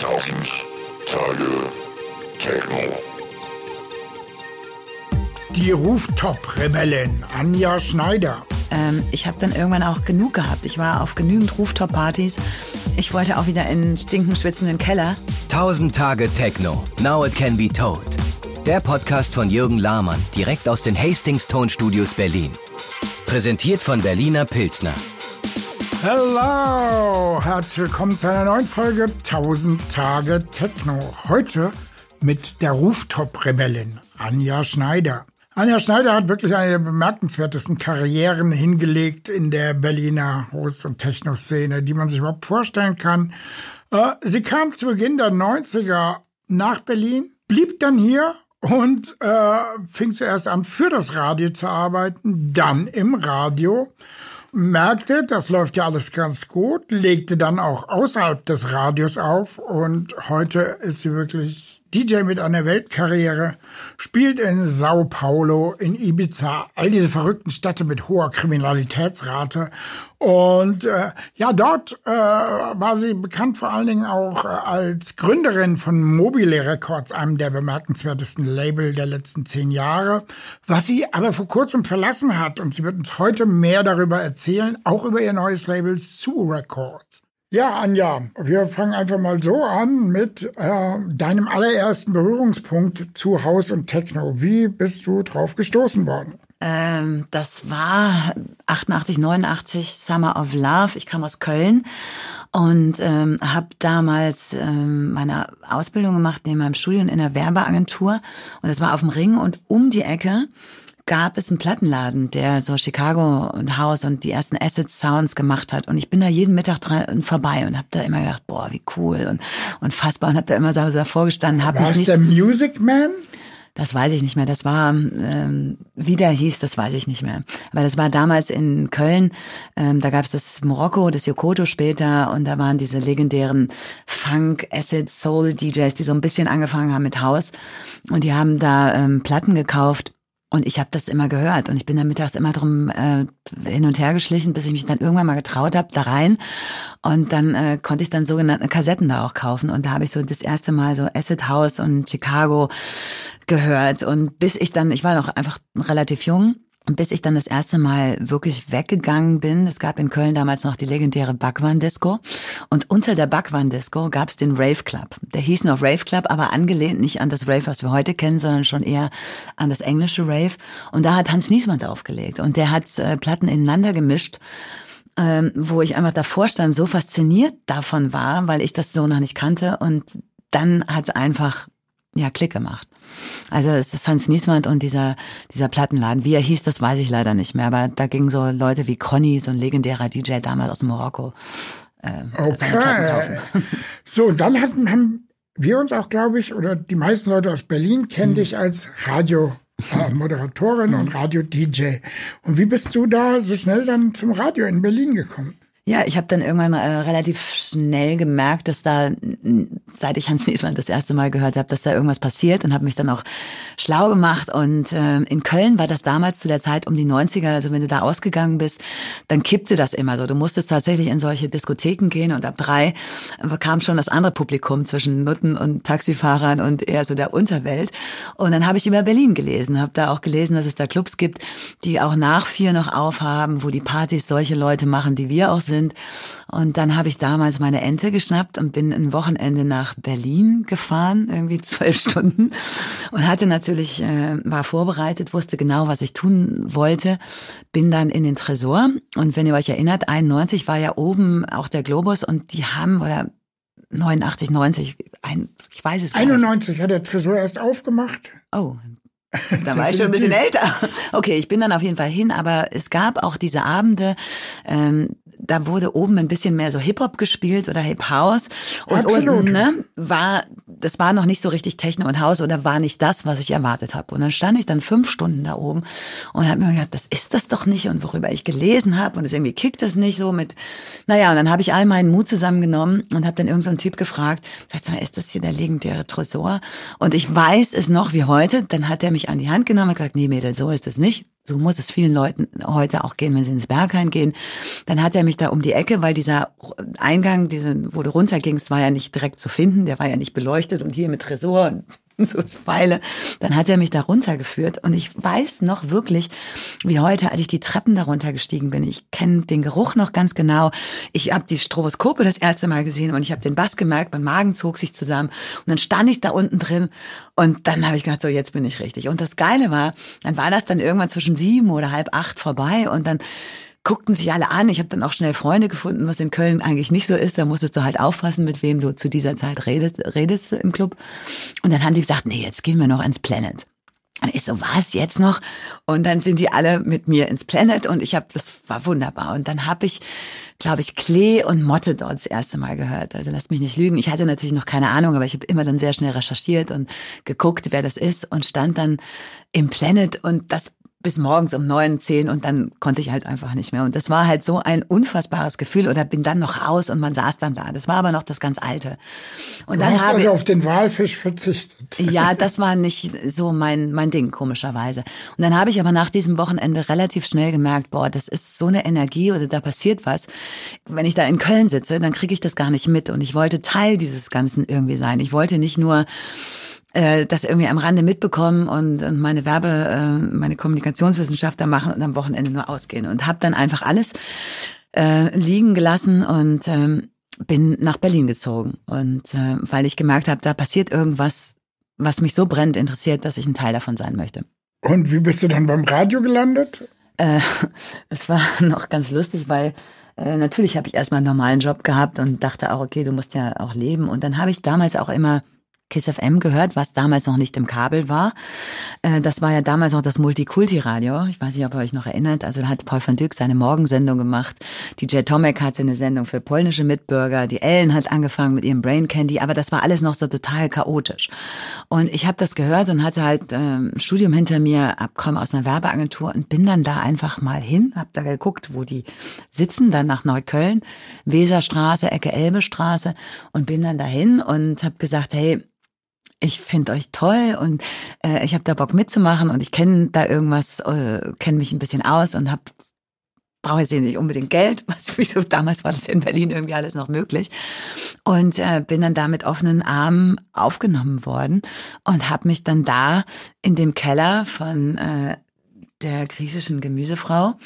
Tausend Tage Techno. Die Rooftop-Rebellin Anja Schneider. Ähm, ich habe dann irgendwann auch genug gehabt. Ich war auf genügend Rooftop-Partys. Ich wollte auch wieder in stinken, schwitzenden Keller. 1000 Tage Techno. Now it can be told. Der Podcast von Jürgen Lahmann, direkt aus den Hastings Tonstudios Berlin. Präsentiert von Berliner Pilsner. Hello! Herzlich willkommen zu einer neuen Folge 1000 Tage Techno. Heute mit der Rooftop-Rebellin Anja Schneider. Anja Schneider hat wirklich eine der bemerkenswertesten Karrieren hingelegt in der Berliner Host- und Techno-Szene, die man sich überhaupt vorstellen kann. Äh, sie kam zu Beginn der 90er nach Berlin, blieb dann hier und äh, fing zuerst an, für das Radio zu arbeiten, dann im Radio merkte, das läuft ja alles ganz gut, legte dann auch außerhalb des Radios auf und heute ist sie wirklich DJ mit einer Weltkarriere, spielt in Sao Paulo, in Ibiza, all diese verrückten Städte mit hoher Kriminalitätsrate. Und äh, ja, dort äh, war sie bekannt vor allen Dingen auch äh, als Gründerin von Mobile Records, einem der bemerkenswertesten Label der letzten zehn Jahre, was sie aber vor kurzem verlassen hat. Und sie wird uns heute mehr darüber erzählen, auch über ihr neues Label Sue Records. Ja, Anja, wir fangen einfach mal so an mit äh, deinem allerersten Berührungspunkt zu Haus und Techno. Wie bist du drauf gestoßen worden? Ähm, das war 88, 89 Summer of Love. Ich kam aus Köln und ähm, habe damals ähm, meine Ausbildung gemacht neben meinem Studium in einer Werbeagentur und das war auf dem Ring und um die Ecke gab es einen Plattenladen, der so Chicago und House und die ersten Acid Sounds gemacht hat. Und ich bin da jeden Mittag dran vorbei und habe da immer gedacht, boah, wie cool und, und fassbar und habe da immer so davor gestanden. Hab War es der Music Man? Das weiß ich nicht mehr. Das war, ähm, wie der hieß, das weiß ich nicht mehr. Aber das war damals in Köln. Ähm, da gab es das Morocco, das Yokoto später und da waren diese legendären Funk, Acid, Soul DJs, die so ein bisschen angefangen haben mit House. Und die haben da ähm, Platten gekauft und ich habe das immer gehört und ich bin dann mittags immer drum äh, hin und her geschlichen, bis ich mich dann irgendwann mal getraut habe, da rein. Und dann äh, konnte ich dann sogenannte Kassetten da auch kaufen. Und da habe ich so das erste Mal so Acid House und Chicago gehört. Und bis ich dann, ich war noch einfach relativ jung, bis ich dann das erste Mal wirklich weggegangen bin, es gab in Köln damals noch die legendäre Backwand-Disco. Und unter der Backwand-Disco gab es den Rave Club. Der hieß noch Rave Club, aber angelehnt nicht an das Rave, was wir heute kennen, sondern schon eher an das englische Rave. Und da hat Hans Niesmann aufgelegt. Und der hat äh, Platten ineinander gemischt ähm, wo ich einfach davor stand, so fasziniert davon war, weil ich das so noch nicht kannte. Und dann hat es einfach ja Klick gemacht. Also es ist Hans Niesmann und dieser, dieser Plattenladen. Wie er hieß, das weiß ich leider nicht mehr. Aber da gingen so Leute wie Conny, so ein legendärer DJ damals aus Marokko. Äh, okay. So, und dann hatten, haben wir uns auch, glaube ich, oder die meisten Leute aus Berlin kennen mhm. dich als Radio. Moderatorin und Radio-DJ. Und wie bist du da so schnell dann zum Radio in Berlin gekommen? Ja, ich habe dann irgendwann äh, relativ schnell gemerkt, dass da, seit ich Hans Niesmann das erste Mal gehört habe, dass da irgendwas passiert und habe mich dann auch schlau gemacht. Und äh, in Köln war das damals zu der Zeit um die 90er, also wenn du da ausgegangen bist, dann kippte das immer so. Du musstest tatsächlich in solche Diskotheken gehen und ab drei kam schon das andere Publikum zwischen Nutten und Taxifahrern und eher so der Unterwelt. Und dann habe ich über Berlin gelesen, habe da auch gelesen, dass es da Clubs gibt, die auch nach vier noch aufhaben, wo die Partys solche Leute machen, die wir auch sind. Und dann habe ich damals meine Ente geschnappt und bin ein Wochenende nach Berlin gefahren, irgendwie zwölf Stunden. Und hatte natürlich, äh, war vorbereitet, wusste genau, was ich tun wollte. Bin dann in den Tresor. Und wenn ihr euch erinnert, 91 war ja oben auch der Globus und die haben, oder 89, 90, ein, ich weiß es gar 91 nicht. hat der Tresor erst aufgemacht. Oh, da war ich schon ein bisschen älter. Okay, ich bin dann auf jeden Fall hin, aber es gab auch diese Abende, ähm, da wurde oben ein bisschen mehr so Hip-Hop gespielt oder Hip-House. Und Absolut. unten ne, war, das war noch nicht so richtig Techno und House oder war nicht das, was ich erwartet habe. Und dann stand ich dann fünf Stunden da oben und habe mir gedacht, das ist das doch nicht und worüber ich gelesen habe und es irgendwie kickt das nicht so mit, naja, und dann habe ich all meinen Mut zusammengenommen und habe dann irgendeinen so Typ gefragt, sagt mal, ist das hier der legendäre Tresor? Und ich weiß es noch wie heute, dann hat er mich an die Hand genommen und gesagt, nee Mädel, so ist es nicht so muss es vielen Leuten heute auch gehen, wenn sie ins Berghain gehen. Dann hat er mich da um die Ecke, weil dieser Eingang, diesen, wo du runtergingst, war ja nicht direkt zu finden, der war ja nicht beleuchtet und hier mit Tresor und so Pfeile. Dann hat er mich da runtergeführt und ich weiß noch wirklich, wie heute, als ich die Treppen darunter gestiegen bin. Ich kenne den Geruch noch ganz genau. Ich habe die Stroboskope das erste Mal gesehen und ich habe den Bass gemerkt, mein Magen zog sich zusammen und dann stand ich da unten drin und dann habe ich gedacht, so jetzt bin ich richtig. Und das Geile war, dann war das dann irgendwann zwischen sieben oder halb acht vorbei und dann guckten sich alle an. Ich habe dann auch schnell Freunde gefunden, was in Köln eigentlich nicht so ist. Da musstest du halt aufpassen, mit wem du zu dieser Zeit redest, redest im Club. Und dann haben die gesagt, nee, jetzt gehen wir noch ins Planet. Und ich so, was, jetzt noch? Und dann sind die alle mit mir ins Planet und ich habe, das war wunderbar. Und dann habe ich, glaube ich, Klee und Motte dort das erste Mal gehört. Also lasst mich nicht lügen. Ich hatte natürlich noch keine Ahnung, aber ich habe immer dann sehr schnell recherchiert und geguckt, wer das ist und stand dann im Planet und das bis morgens um neun, zehn und dann konnte ich halt einfach nicht mehr. Und das war halt so ein unfassbares Gefühl oder bin dann noch raus und man saß dann da. Das war aber noch das ganz Alte. Und du dann hast habe also auf den Walfisch verzichtet. ja, das war nicht so mein, mein Ding, komischerweise. Und dann habe ich aber nach diesem Wochenende relativ schnell gemerkt, boah, das ist so eine Energie oder da passiert was. Wenn ich da in Köln sitze, dann kriege ich das gar nicht mit. Und ich wollte Teil dieses Ganzen irgendwie sein. Ich wollte nicht nur äh, das irgendwie am Rande mitbekommen und, und meine Werbe, äh, meine Kommunikationswissenschaftler machen und am Wochenende nur ausgehen und habe dann einfach alles äh, liegen gelassen und ähm, bin nach Berlin gezogen und äh, weil ich gemerkt habe, da passiert irgendwas, was mich so brennend interessiert, dass ich ein Teil davon sein möchte. Und wie bist du dann beim Radio gelandet? Äh, es war noch ganz lustig, weil äh, natürlich habe ich erstmal einen normalen Job gehabt und dachte auch, okay, du musst ja auch leben. Und dann habe ich damals auch immer Kiss FM gehört, was damals noch nicht im Kabel war. Äh, das war ja damals noch das Multikulti-Radio. Ich weiß nicht, ob ihr euch noch erinnert. Also da hat Paul van Dyk seine Morgensendung gemacht. DJ Tomek hatte eine Sendung für polnische Mitbürger. Die Ellen hat angefangen mit ihrem Brain Candy. Aber das war alles noch so total chaotisch. Und ich habe das gehört und hatte halt ähm, Studium hinter mir, abkomme aus einer Werbeagentur und bin dann da einfach mal hin, hab da geguckt, wo die sitzen, dann nach Neukölln, Weserstraße, Ecke Elbestraße und bin dann dahin und habe gesagt, hey, ich finde euch toll und äh, ich habe da Bock mitzumachen und ich kenne da irgendwas, äh, kenne mich ein bisschen aus und habe brauche jetzt nicht unbedingt Geld, was wieso? Damals war das in Berlin irgendwie alles noch möglich. Und äh, bin dann da mit offenen Armen aufgenommen worden und habe mich dann da in dem Keller von äh, der griechischen Gemüsefrau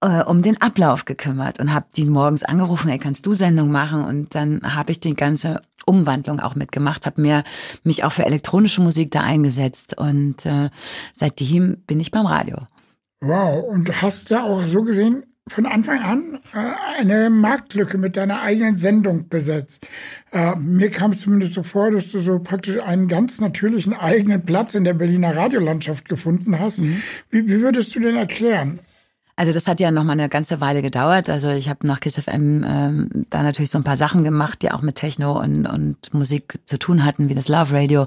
äh, um den Ablauf gekümmert und habe die morgens angerufen, ey, kannst du Sendung machen? Und dann habe ich die ganze Umwandlung auch mitgemacht, habe mir mich auch für elektronische Musik da eingesetzt und äh, seitdem bin ich beim Radio. Wow, und du hast ja auch so gesehen von Anfang an äh, eine Marktlücke mit deiner eigenen Sendung besetzt. Äh, mir kam es zumindest so vor, dass du so praktisch einen ganz natürlichen eigenen Platz in der Berliner Radiolandschaft gefunden hast. Mhm. Wie, wie würdest du denn erklären? Also das hat ja noch mal eine ganze Weile gedauert. Also ich habe nach Kiss FM ähm, da natürlich so ein paar Sachen gemacht, die auch mit Techno und, und Musik zu tun hatten, wie das Love Radio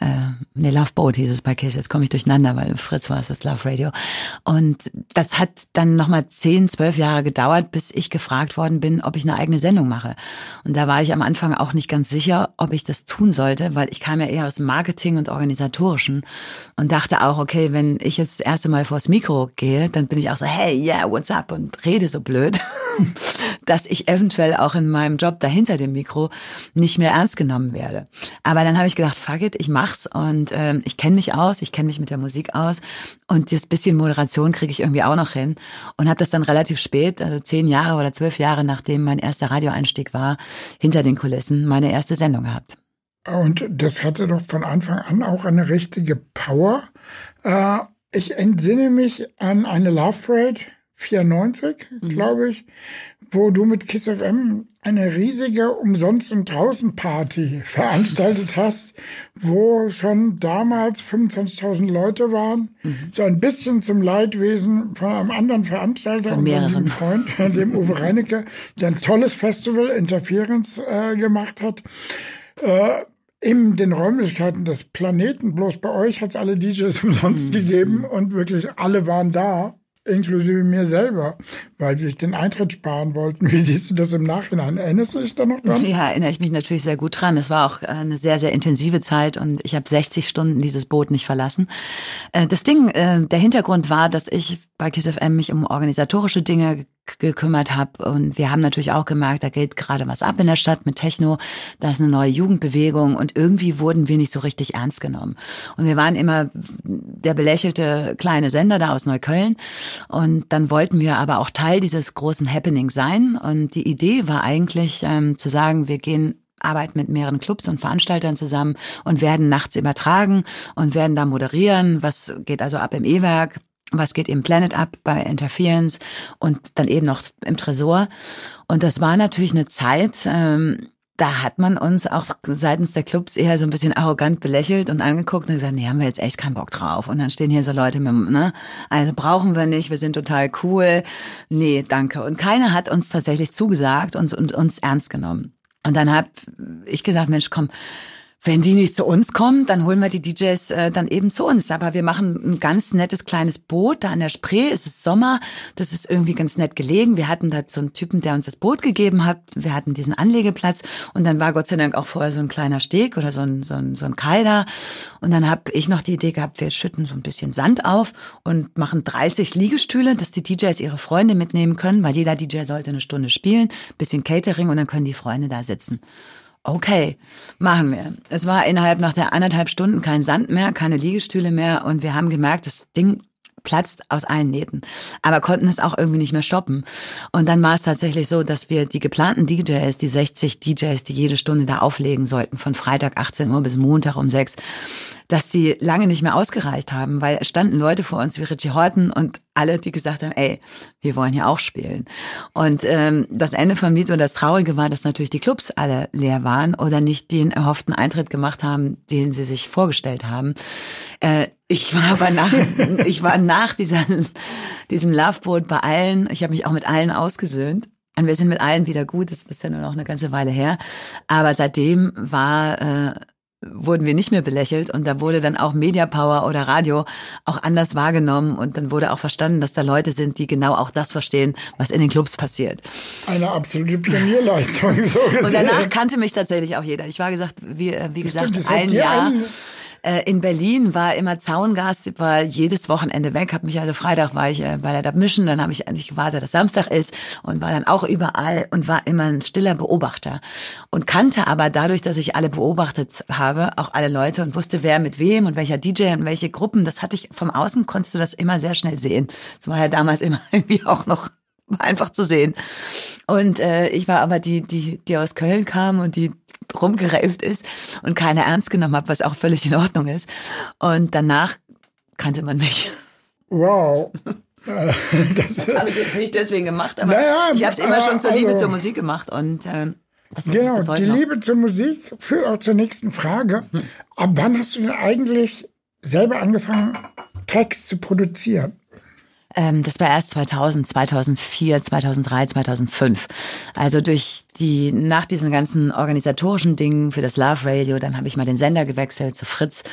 äh, nee, Love Boat hieß es bei Kiss, jetzt komme ich durcheinander, weil Fritz war es das Love Radio. Und das hat dann nochmal zehn, zwölf Jahre gedauert, bis ich gefragt worden bin, ob ich eine eigene Sendung mache. Und da war ich am Anfang auch nicht ganz sicher, ob ich das tun sollte, weil ich kam ja eher aus Marketing und Organisatorischen und dachte auch, okay, wenn ich jetzt das erste Mal vors Mikro gehe, dann bin ich auch so, hey, yeah, what's up? Und rede so blöd, dass ich eventuell auch in meinem Job dahinter dem Mikro nicht mehr ernst genommen werde. Aber dann habe ich gedacht, fuck it, ich mache mach's und ähm, ich kenne mich aus, ich kenne mich mit der Musik aus und das bisschen Moderation kriege ich irgendwie auch noch hin und habe das dann relativ spät, also zehn Jahre oder zwölf Jahre nachdem mein erster Radioeinstieg war, hinter den Kulissen meine erste Sendung gehabt. Und das hatte doch von Anfang an auch eine richtige Power. Äh, ich entsinne mich an eine Love Parade 94, mhm. glaube ich, wo du mit Kiss FM eine riesige Umsonst- und Draußen-Party veranstaltet hast, wo schon damals 25.000 Leute waren. Mhm. So ein bisschen zum Leidwesen von einem anderen Veranstalter, von unserem Freund, dem Uwe Reinecke, der ein tolles Festival Interference äh, gemacht hat. Äh, in den Räumlichkeiten des Planeten, bloß bei euch hat es alle DJs umsonst mhm. gegeben und wirklich alle waren da. Inklusive mir selber, weil sie sich den Eintritt sparen wollten. Wie siehst du das im Nachhinein? Erinnerst du dich da noch dran? Ja, erinnere ich mich natürlich sehr gut dran. Es war auch eine sehr, sehr intensive Zeit und ich habe 60 Stunden dieses Boot nicht verlassen. Äh, das Ding, äh, der Hintergrund war, dass ich bei KissFM mich um organisatorische Dinge gekümmert habe. Und wir haben natürlich auch gemerkt, da geht gerade was ab in der Stadt mit Techno. Da ist eine neue Jugendbewegung und irgendwie wurden wir nicht so richtig ernst genommen. Und wir waren immer der belächelte kleine Sender da aus Neukölln. Und dann wollten wir aber auch Teil dieses großen Happening sein. Und die Idee war eigentlich ähm, zu sagen, wir gehen arbeiten mit mehreren Clubs und Veranstaltern zusammen und werden nachts übertragen und werden da moderieren. Was geht also ab im E-Werk? Was geht im Planet ab bei Interference und dann eben noch im Tresor. Und das war natürlich eine Zeit, ähm, da hat man uns auch seitens der Clubs eher so ein bisschen arrogant belächelt und angeguckt und gesagt, nee, haben wir jetzt echt keinen Bock drauf. Und dann stehen hier so Leute mit, ne, also brauchen wir nicht, wir sind total cool. Nee, danke. Und keiner hat uns tatsächlich zugesagt und, und uns ernst genommen. Und dann hab ich gesagt, Mensch, komm, wenn die nicht zu uns kommen, dann holen wir die DJs äh, dann eben zu uns. Aber wir machen ein ganz nettes kleines Boot da an der Spree. Es ist Sommer. Das ist irgendwie ganz nett gelegen. Wir hatten da so einen Typen, der uns das Boot gegeben hat. Wir hatten diesen Anlegeplatz. Und dann war Gott sei Dank auch vorher so ein kleiner Steg oder so ein, so ein, so ein Kai da. Und dann habe ich noch die Idee gehabt, wir schütten so ein bisschen Sand auf und machen 30 Liegestühle, dass die DJs ihre Freunde mitnehmen können, weil jeder DJ sollte eine Stunde spielen, bisschen Catering und dann können die Freunde da sitzen. Okay, machen wir. Es war innerhalb nach der anderthalb Stunden kein Sand mehr, keine Liegestühle mehr und wir haben gemerkt, das Ding platzt aus allen Nähten, aber konnten es auch irgendwie nicht mehr stoppen. Und dann war es tatsächlich so, dass wir die geplanten DJs, die 60 DJs, die jede Stunde da auflegen sollten, von Freitag 18 Uhr bis Montag um 6, dass die lange nicht mehr ausgereicht haben, weil es standen Leute vor uns wie Richie Horton und alle, die gesagt haben, ey, wir wollen hier auch spielen. Und ähm, das Ende vom Lied und das Traurige war, dass natürlich die Clubs alle leer waren oder nicht den erhofften Eintritt gemacht haben, den sie sich vorgestellt haben. Äh, ich war aber nach, ich war nach dieser, diesem Loveboat bei allen, ich habe mich auch mit allen ausgesöhnt. Und wir sind mit allen wieder gut, das ist ja nur noch eine ganze Weile her. Aber seitdem war äh, wurden wir nicht mehr belächelt und da wurde dann auch Media Power oder Radio auch anders wahrgenommen und dann wurde auch verstanden, dass da Leute sind, die genau auch das verstehen, was in den Clubs passiert. Eine absolute Pionierleistung, so gesehen. Und danach kannte mich tatsächlich auch jeder. Ich war gesagt, wie, äh, wie gesagt, Stimmt, ein Jahr. Einen äh, in Berlin war immer Zaungast, war jedes Wochenende weg, habe mich also Freitag war ich äh, bei der Mission, dann habe ich eigentlich gewartet, dass Samstag ist und war dann auch überall und war immer ein stiller Beobachter und kannte aber dadurch, dass ich alle beobachtet habe, auch alle Leute und wusste, wer mit wem und welcher DJ und welche Gruppen, das hatte ich vom Außen konntest du das immer sehr schnell sehen. Das war ja damals immer irgendwie auch noch einfach zu sehen. Und äh, ich war aber die, die, die aus Köln kam und die rumgereift ist und keiner ernst genommen hat, was auch völlig in Ordnung ist. Und danach kannte man mich. Wow. das, das habe ich jetzt nicht deswegen gemacht, aber naja, ich habe es immer schon zur Liebe also, zur Musik gemacht und äh, das ist genau, die noch. Liebe zur Musik führt auch zur nächsten Frage. Hm. Ab wann hast du denn eigentlich selber angefangen, Tracks zu produzieren? Ähm, das war erst 2000, 2004, 2003, 2005. Also durch die, nach diesen ganzen organisatorischen Dingen für das Love Radio, dann habe ich mal den Sender gewechselt zu Fritz.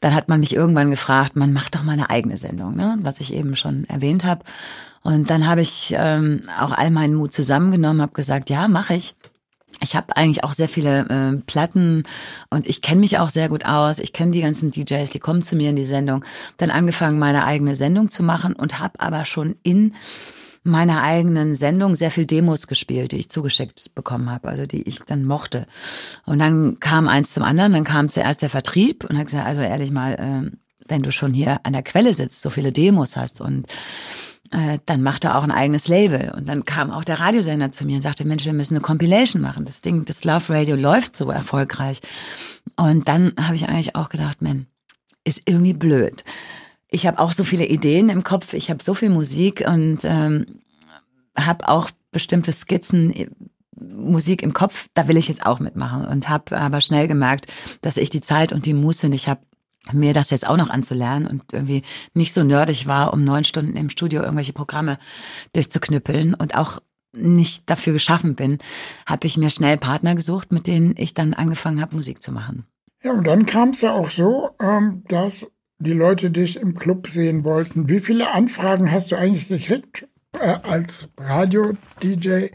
Dann hat man mich irgendwann gefragt, man macht doch mal eine eigene Sendung, ne? was ich eben schon erwähnt habe. Und dann habe ich ähm, auch all meinen Mut zusammengenommen, habe gesagt, ja, mache ich ich habe eigentlich auch sehr viele äh, Platten und ich kenne mich auch sehr gut aus. Ich kenne die ganzen DJs, die kommen zu mir in die Sendung. Dann angefangen, meine eigene Sendung zu machen und habe aber schon in meiner eigenen Sendung sehr viel Demos gespielt, die ich zugeschickt bekommen habe, also die ich dann mochte. Und dann kam eins zum anderen, dann kam zuerst der Vertrieb und hat gesagt, also ehrlich mal, äh, wenn du schon hier an der Quelle sitzt, so viele Demos hast und äh, dann macht er auch ein eigenes Label. Und dann kam auch der Radiosender zu mir und sagte, Mensch, wir müssen eine Compilation machen. Das Ding, das Love Radio läuft so erfolgreich. Und dann habe ich eigentlich auch gedacht, man, ist irgendwie blöd. Ich habe auch so viele Ideen im Kopf, ich habe so viel Musik und ähm, habe auch bestimmte Skizzen, äh, Musik im Kopf, da will ich jetzt auch mitmachen und habe aber schnell gemerkt, dass ich die Zeit und die Muße nicht habe, mir das jetzt auch noch anzulernen und irgendwie nicht so nerdig war, um neun Stunden im Studio irgendwelche Programme durchzuknüppeln und auch nicht dafür geschaffen bin, habe ich mir schnell Partner gesucht, mit denen ich dann angefangen habe, Musik zu machen. Ja, und dann kam es ja auch so, ähm, dass die Leute dich im Club sehen wollten, wie viele Anfragen hast du eigentlich gekriegt äh, als Radio-DJ,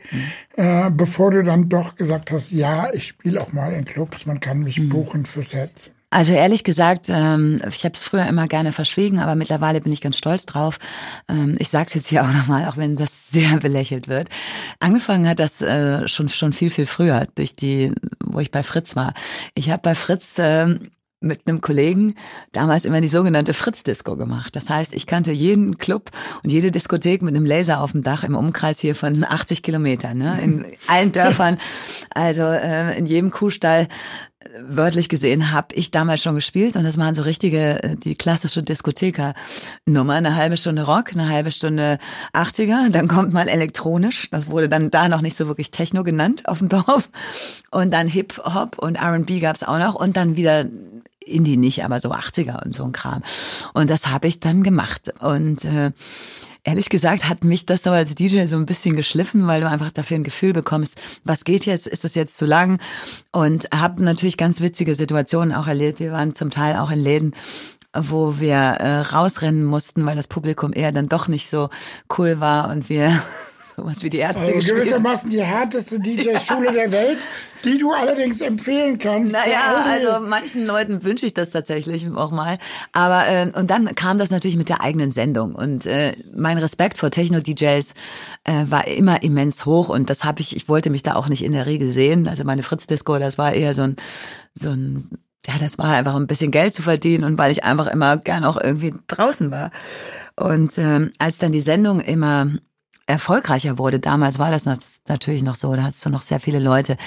äh, bevor du dann doch gesagt hast, ja, ich spiele auch mal in Clubs, man kann mich buchen für Sets? Also ehrlich gesagt, ähm, ich habe es früher immer gerne verschwiegen, aber mittlerweile bin ich ganz stolz drauf. Ähm, ich sage es jetzt hier auch nochmal, auch wenn das sehr belächelt wird. Angefangen hat das äh, schon schon viel viel früher, durch die, wo ich bei Fritz war. Ich habe bei Fritz ähm, mit einem Kollegen damals immer die sogenannte Fritz-Disco gemacht. Das heißt, ich kannte jeden Club und jede Diskothek mit einem Laser auf dem Dach im Umkreis hier von 80 Kilometern, ne? in allen Dörfern, also äh, in jedem Kuhstall wörtlich gesehen habe ich damals schon gespielt und das waren so richtige, äh, die klassische Diskotheker-Nummer. Eine halbe Stunde Rock, eine halbe Stunde 80er, dann kommt mal elektronisch. Das wurde dann da noch nicht so wirklich Techno genannt auf dem Dorf. Und dann Hip-Hop und R&B gab's auch noch und dann wieder Indie nicht, aber so 80er und so ein Kram. Und das habe ich dann gemacht. Und äh, ehrlich gesagt hat mich das so als DJ so ein bisschen geschliffen, weil du einfach dafür ein Gefühl bekommst, was geht jetzt, ist das jetzt zu lang? Und habe natürlich ganz witzige Situationen auch erlebt. Wir waren zum Teil auch in Läden, wo wir äh, rausrennen mussten, weil das Publikum eher dann doch nicht so cool war und wir sowas wie die Ärzte also gespielt. gewissermaßen die härteste DJ-Schule der Welt, die du allerdings empfehlen kannst. Naja, also manchen Leuten wünsche ich das tatsächlich auch mal. Aber äh, und dann kam das natürlich mit der eigenen Sendung und äh, mein Respekt vor Techno-DJs äh, war immer immens hoch und das habe ich. Ich wollte mich da auch nicht in der Regel sehen. Also meine Fritz-Disco, das war eher so ein so ein ja, das war einfach ein bisschen Geld zu verdienen und weil ich einfach immer gern auch irgendwie draußen war. Und ähm, als dann die Sendung immer erfolgreicher wurde. Damals war das natürlich noch so, da hattest du noch sehr viele Leute,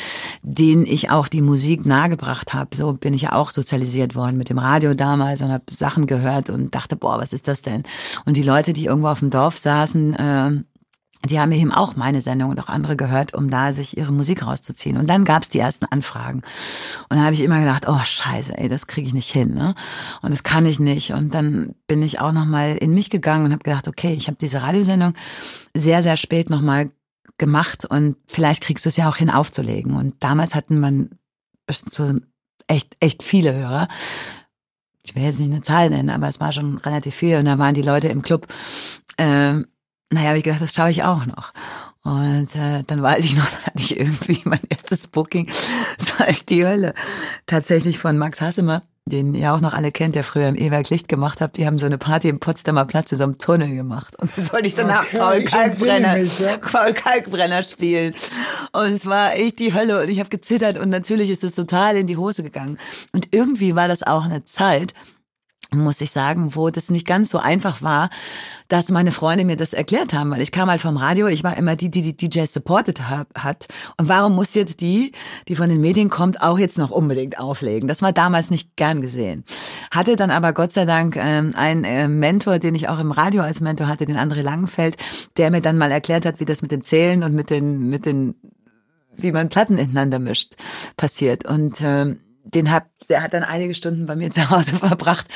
denen ich auch die Musik nahegebracht habe. So bin ich ja auch sozialisiert worden mit dem Radio damals und habe Sachen gehört und dachte, boah, was ist das denn? Und die Leute, die irgendwo auf dem Dorf saßen, äh, die haben eben auch meine Sendung und auch andere gehört, um da sich ihre Musik rauszuziehen. Und dann gab's die ersten Anfragen. Und da habe ich immer gedacht, oh scheiße, ey, das kriege ich nicht hin. Ne? Und das kann ich nicht. Und dann bin ich auch nochmal in mich gegangen und habe gedacht, okay, ich habe diese Radiosendung sehr, sehr spät nochmal gemacht und vielleicht kriegst du es ja auch hin aufzulegen. Und damals hatten man so echt, echt viele Hörer. Ich will jetzt nicht eine Zahl nennen, aber es war schon relativ viel. Und da waren die Leute im Club. Äh, naja, habe ich gedacht, das schaue ich auch noch. Und äh, dann weiß ich noch, dann hatte ich irgendwie mein erstes Booking, das war echt die Hölle. Tatsächlich von Max Hassemer, den ihr auch noch alle kennt, der früher im E-Werk Licht gemacht hat. Die haben so eine Party im Potsdamer Platz in so einem Tunnel gemacht. Und dann sollte ich danach Okay, Paul Kalkbrenner, mich, ja. Paul Kalkbrenner spielen. Und es war echt die Hölle und ich habe gezittert und natürlich ist es total in die Hose gegangen. Und irgendwie war das auch eine Zeit, muss ich sagen, wo das nicht ganz so einfach war, dass meine Freunde mir das erklärt haben, weil ich kam halt vom Radio, ich war immer die, die die DJs supported hab, hat. Und warum muss jetzt die, die von den Medien kommt, auch jetzt noch unbedingt auflegen? Das war damals nicht gern gesehen. Hatte dann aber Gott sei Dank ähm, einen äh, Mentor, den ich auch im Radio als Mentor hatte, den André Langenfeld, der mir dann mal erklärt hat, wie das mit dem Zählen und mit den, mit den wie man Platten ineinander mischt, passiert. Und ähm, den hab, der hat dann einige Stunden bei mir zu Hause verbracht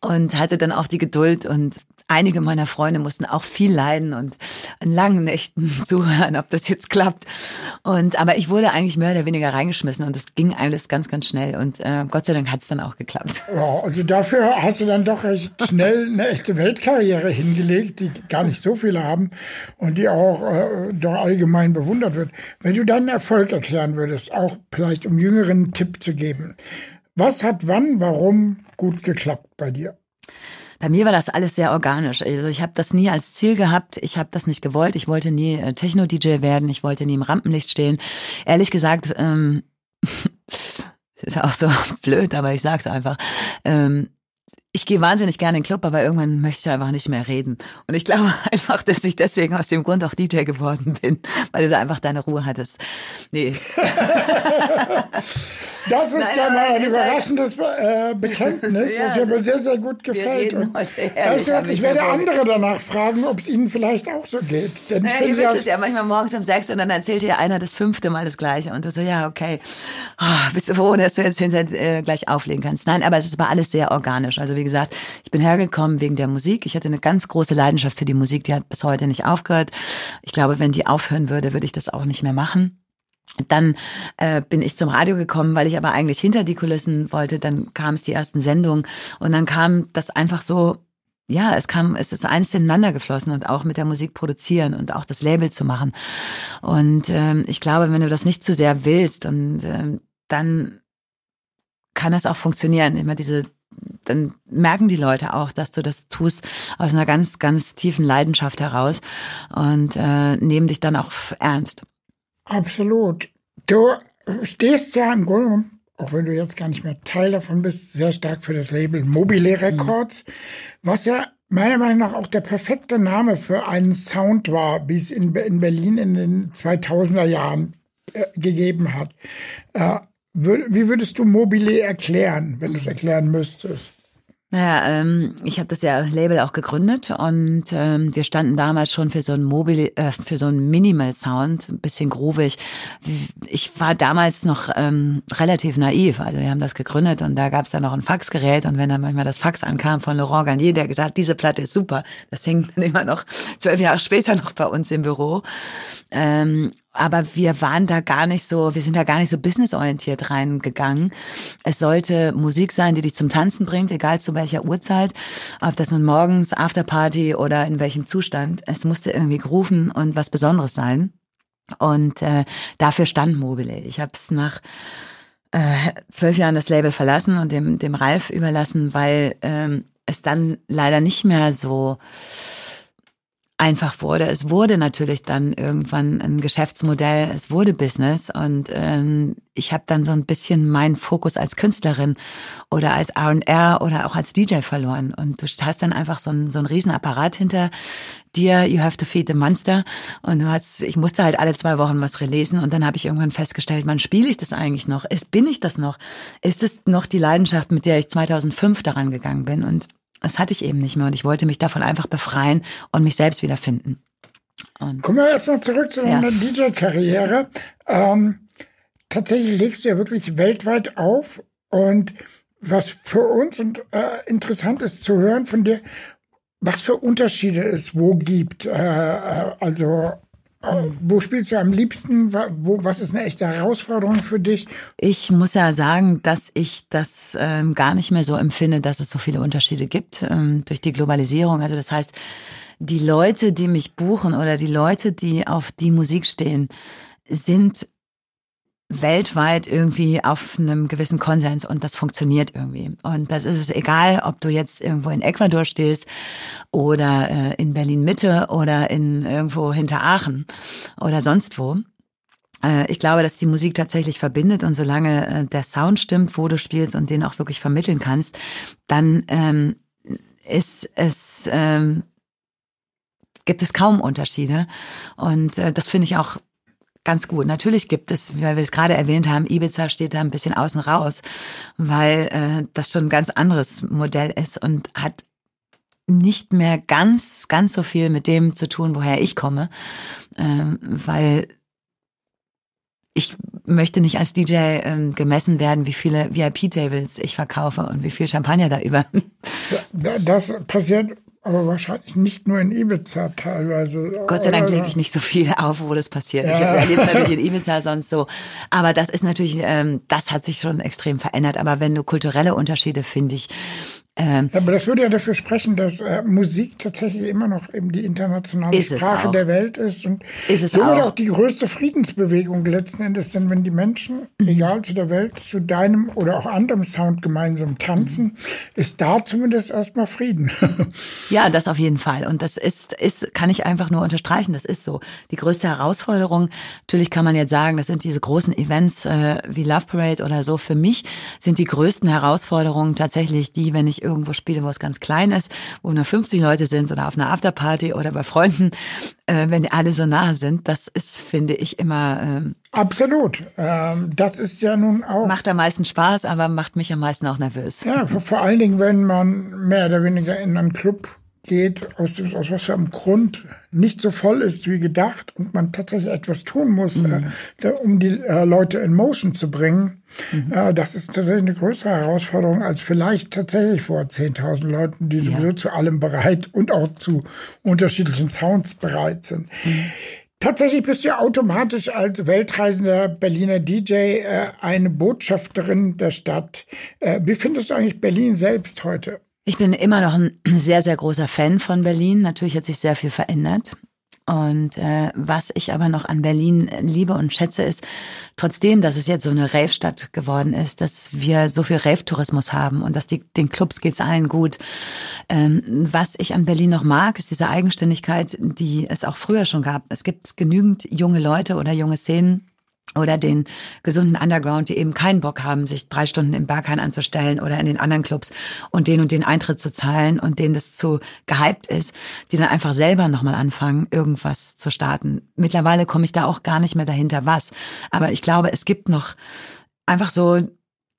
und hatte dann auch die Geduld und einige meiner Freunde mussten auch viel leiden und an langen Nächten zuhören, ob das jetzt klappt. Und aber ich wurde eigentlich mehr oder weniger reingeschmissen und es ging alles ganz, ganz schnell und äh, Gott sei Dank hat es dann auch geklappt. Ja, also dafür hast du dann doch recht schnell eine echte Weltkarriere hingelegt, die gar nicht so viele haben und die auch äh, doch allgemein bewundert wird. Wenn du deinen Erfolg erklären würdest, auch vielleicht um Jüngeren Tipp zu geben, was hat wann, warum gut geklappt bei dir? Bei mir war das alles sehr organisch. Also ich habe das nie als Ziel gehabt. Ich habe das nicht gewollt. Ich wollte nie äh, Techno-DJ werden. Ich wollte nie im Rampenlicht stehen. Ehrlich gesagt, ähm, ist auch so blöd, aber ich sag's einfach. Ähm, ich gehe wahnsinnig gerne in den Club, aber irgendwann möchte ich einfach nicht mehr reden. Und ich glaube einfach, dass ich deswegen aus dem Grund auch DJ geworden bin, weil du da einfach deine Ruhe hattest. Nee. Das ist Nein, ja mal ein halt- überraschendes äh, Bekenntnis, Ja, was mir also, aber sehr, sehr gut gefällt. ehrlich ich werde andere danach fragen, ob es ihnen vielleicht auch so geht. Denn Naja, ihr wisst es ja manchmal morgens um sechs und dann erzählt dir einer das fünfte Mal das Gleiche und du so, ja, okay, oh, bist du froh, dass du jetzt hinterher äh, gleich auflegen kannst. Nein, aber es war alles sehr organisch. Also wie gesagt, ich bin hergekommen wegen der Musik. Ich hatte eine ganz große Leidenschaft für die Musik, die hat bis heute nicht aufgehört. Ich glaube, wenn die aufhören würde, würde ich das auch nicht mehr machen. Dann äh, bin ich zum Radio gekommen, weil ich aber eigentlich hinter die Kulissen wollte. Dann kam es die ersten Sendungen und dann kam das einfach so ja, es kam, es ist eins ineinander geflossen und auch mit der Musik produzieren und auch das Label zu machen. Und ähm, ich glaube, wenn du das nicht zu sehr willst und ähm, dann kann das auch funktionieren. Immer diese, dann merken die Leute auch, dass du das tust aus einer ganz, ganz tiefen Leidenschaft heraus und äh, nehmen dich dann auch ernst. Absolut. Du stehst ja im Grunde, auch wenn du jetzt gar nicht mehr Teil davon bist, sehr stark für das Label Mobile Records, mhm. was ja meiner Meinung nach auch der perfekte Name für einen Sound war, wie es in, in Berlin in den 2000er Jahren äh, gegeben hat. Äh, wie würdest du Mobile erklären, wenn du es erklären müsstest? Naja, ähm, ich habe das ja Label auch gegründet und ähm, wir standen damals schon für so ein Mobile, äh, für so ein Minimal Sound, ein bisschen groovig. Ich war damals noch ähm, relativ naiv, also wir haben das gegründet und da gab es dann noch ein Faxgerät und wenn dann manchmal das Fax ankam von Laurent Garnier, der gesagt, diese Platte ist super, das hängt dann immer noch zwölf Jahre später noch bei uns im Büro. Ähm, aber wir waren da gar nicht so, wir sind da gar nicht so businessorientiert reingegangen. Es sollte Musik sein, die dich zum Tanzen bringt, egal zu welcher Uhrzeit, ob das nun morgens, Afterparty oder in welchem Zustand. Es musste irgendwie grooven und was Besonderes sein. Und äh, dafür stand Mobile. Ich habe es nach äh, zwölf Jahren das Label verlassen und dem, dem Ralf überlassen, weil ähm, es dann leider nicht mehr so einfach wurde. Es wurde natürlich dann irgendwann ein Geschäftsmodell, es wurde Business und ähm, ich habe dann so ein bisschen meinen Fokus als Künstlerin oder als R&R oder auch als DJ verloren und du hast dann einfach so ein so ein Riesenapparat hinter dir, you have to feed the monster und du hast, ich musste halt alle zwei Wochen was relesen und dann habe ich irgendwann festgestellt, wann spiele ich das eigentlich noch? Ist, bin ich das noch? Ist es noch die Leidenschaft, mit der ich 2005 daran gegangen bin und das hatte ich eben nicht mehr und ich wollte mich davon einfach befreien und mich selbst wiederfinden. Und Kommen wir erstmal zurück zu deiner ja. DJ-Karriere. Ähm, tatsächlich legst du ja wirklich weltweit auf und was für uns und, äh, interessant ist zu hören von dir, was für Unterschiede es wo gibt. Äh, äh also wo spielst du am liebsten? Wo, was ist eine echte Herausforderung für dich? Ich muss ja sagen, dass ich das ähm, gar nicht mehr so empfinde, dass es so viele Unterschiede gibt ähm, durch die Globalisierung. Also das heißt, die Leute, die mich buchen oder die Leute, die auf die Musik stehen, sind weltweit irgendwie auf einem gewissen Konsens und das funktioniert irgendwie. Und das ist es egal, ob du jetzt irgendwo in Ecuador stehst oder äh, in Berlin Mitte oder in irgendwo hinter Aachen oder sonst wo. Äh, ich glaube, dass die Musik tatsächlich verbindet und solange äh, der Sound stimmt, wo du spielst und den auch wirklich vermitteln kannst, dann ähm, ist es ähm, gibt es kaum Unterschiede und äh, das finde ich auch ganz gut. Natürlich gibt es, weil wir es gerade erwähnt haben, Ibiza steht da ein bisschen außen raus, weil äh, das schon ein ganz anderes Modell ist und hat nicht mehr ganz, ganz so viel mit dem zu tun, woher ich komme, ähm, weil ich möchte nicht als DJ ähm, gemessen werden, wie viele VIP-Tables ich verkaufe und wie viel Champagner da über. Das passiert aber wahrscheinlich nicht nur in Ibiza teilweise. Gott sei Dank lege ich nicht so viel auf, wo das passiert. Ja. Ich erlebe es natürlich in Ibiza sonst so. Aber das ist natürlich, ähm, das hat sich schon extrem verändert. Aber wenn du kulturelle Unterschiede, finde ich, ähm, aber das würde ja dafür sprechen, dass äh, Musik tatsächlich immer noch eben die internationale Sprache der Welt ist und ist es somit auch. auch die größte Friedensbewegung letzten Endes. Denn wenn die Menschen, mhm. egal zu der Welt, zu deinem oder auch anderem Sound gemeinsam tanzen, mhm. ist da zumindest erstmal Frieden. ja, das auf jeden Fall. Und das ist, ist, kann ich einfach nur unterstreichen. Das ist so. Die größte Herausforderung, natürlich kann man jetzt sagen, das sind diese großen Events äh, wie Love Parade oder so. Für mich sind die größten Herausforderungen tatsächlich die, wenn ich irgendwo spiele, wo es ganz klein ist, wo nur 50 Leute sind oder auf einer Afterparty oder bei Freunden, äh, wenn die alle so nah sind, das ist, finde ich, immer. Ähm, Absolut. Ähm, das ist ja nun auch. Macht am meisten Spaß, aber macht mich am meisten auch nervös. Ja, vor allen Dingen, wenn man mehr oder weniger in einen Club geht, aus, dem, aus was für einem Grund nicht so voll ist wie gedacht und man tatsächlich etwas tun muss, mhm. äh, um die äh, Leute in Motion zu bringen, mhm. äh, das ist tatsächlich eine größere Herausforderung als vielleicht tatsächlich vor 10.000 Leuten, die sowieso ja. zu allem bereit und auch zu unterschiedlichen Sounds bereit sind. Mhm. Tatsächlich bist du automatisch als weltreisender Berliner DJ äh, eine Botschafterin der Stadt. Äh, wie findest du eigentlich Berlin selbst heute? Ich bin immer noch ein sehr, sehr großer Fan von Berlin. Natürlich hat sich sehr viel verändert. Und äh, was ich aber noch an Berlin liebe und schätze, ist, trotzdem, dass es jetzt so eine Rave-Stadt geworden ist, dass wir so viel Rave-Tourismus haben und dass die, den Clubs geht's allen gut. Ähm, was ich an Berlin noch mag, ist diese Eigenständigkeit, die es auch früher schon gab. Es gibt genügend junge Leute oder junge Szenen, oder den gesunden Underground, die eben keinen Bock haben, sich drei Stunden im Berghain anzustellen oder in den anderen Clubs und den und den Eintritt zu zahlen und denen das zu gehypt ist, die dann einfach selber nochmal anfangen, irgendwas zu starten. Mittlerweile komme ich da auch gar nicht mehr dahinter, was. Aber ich glaube, es gibt noch einfach so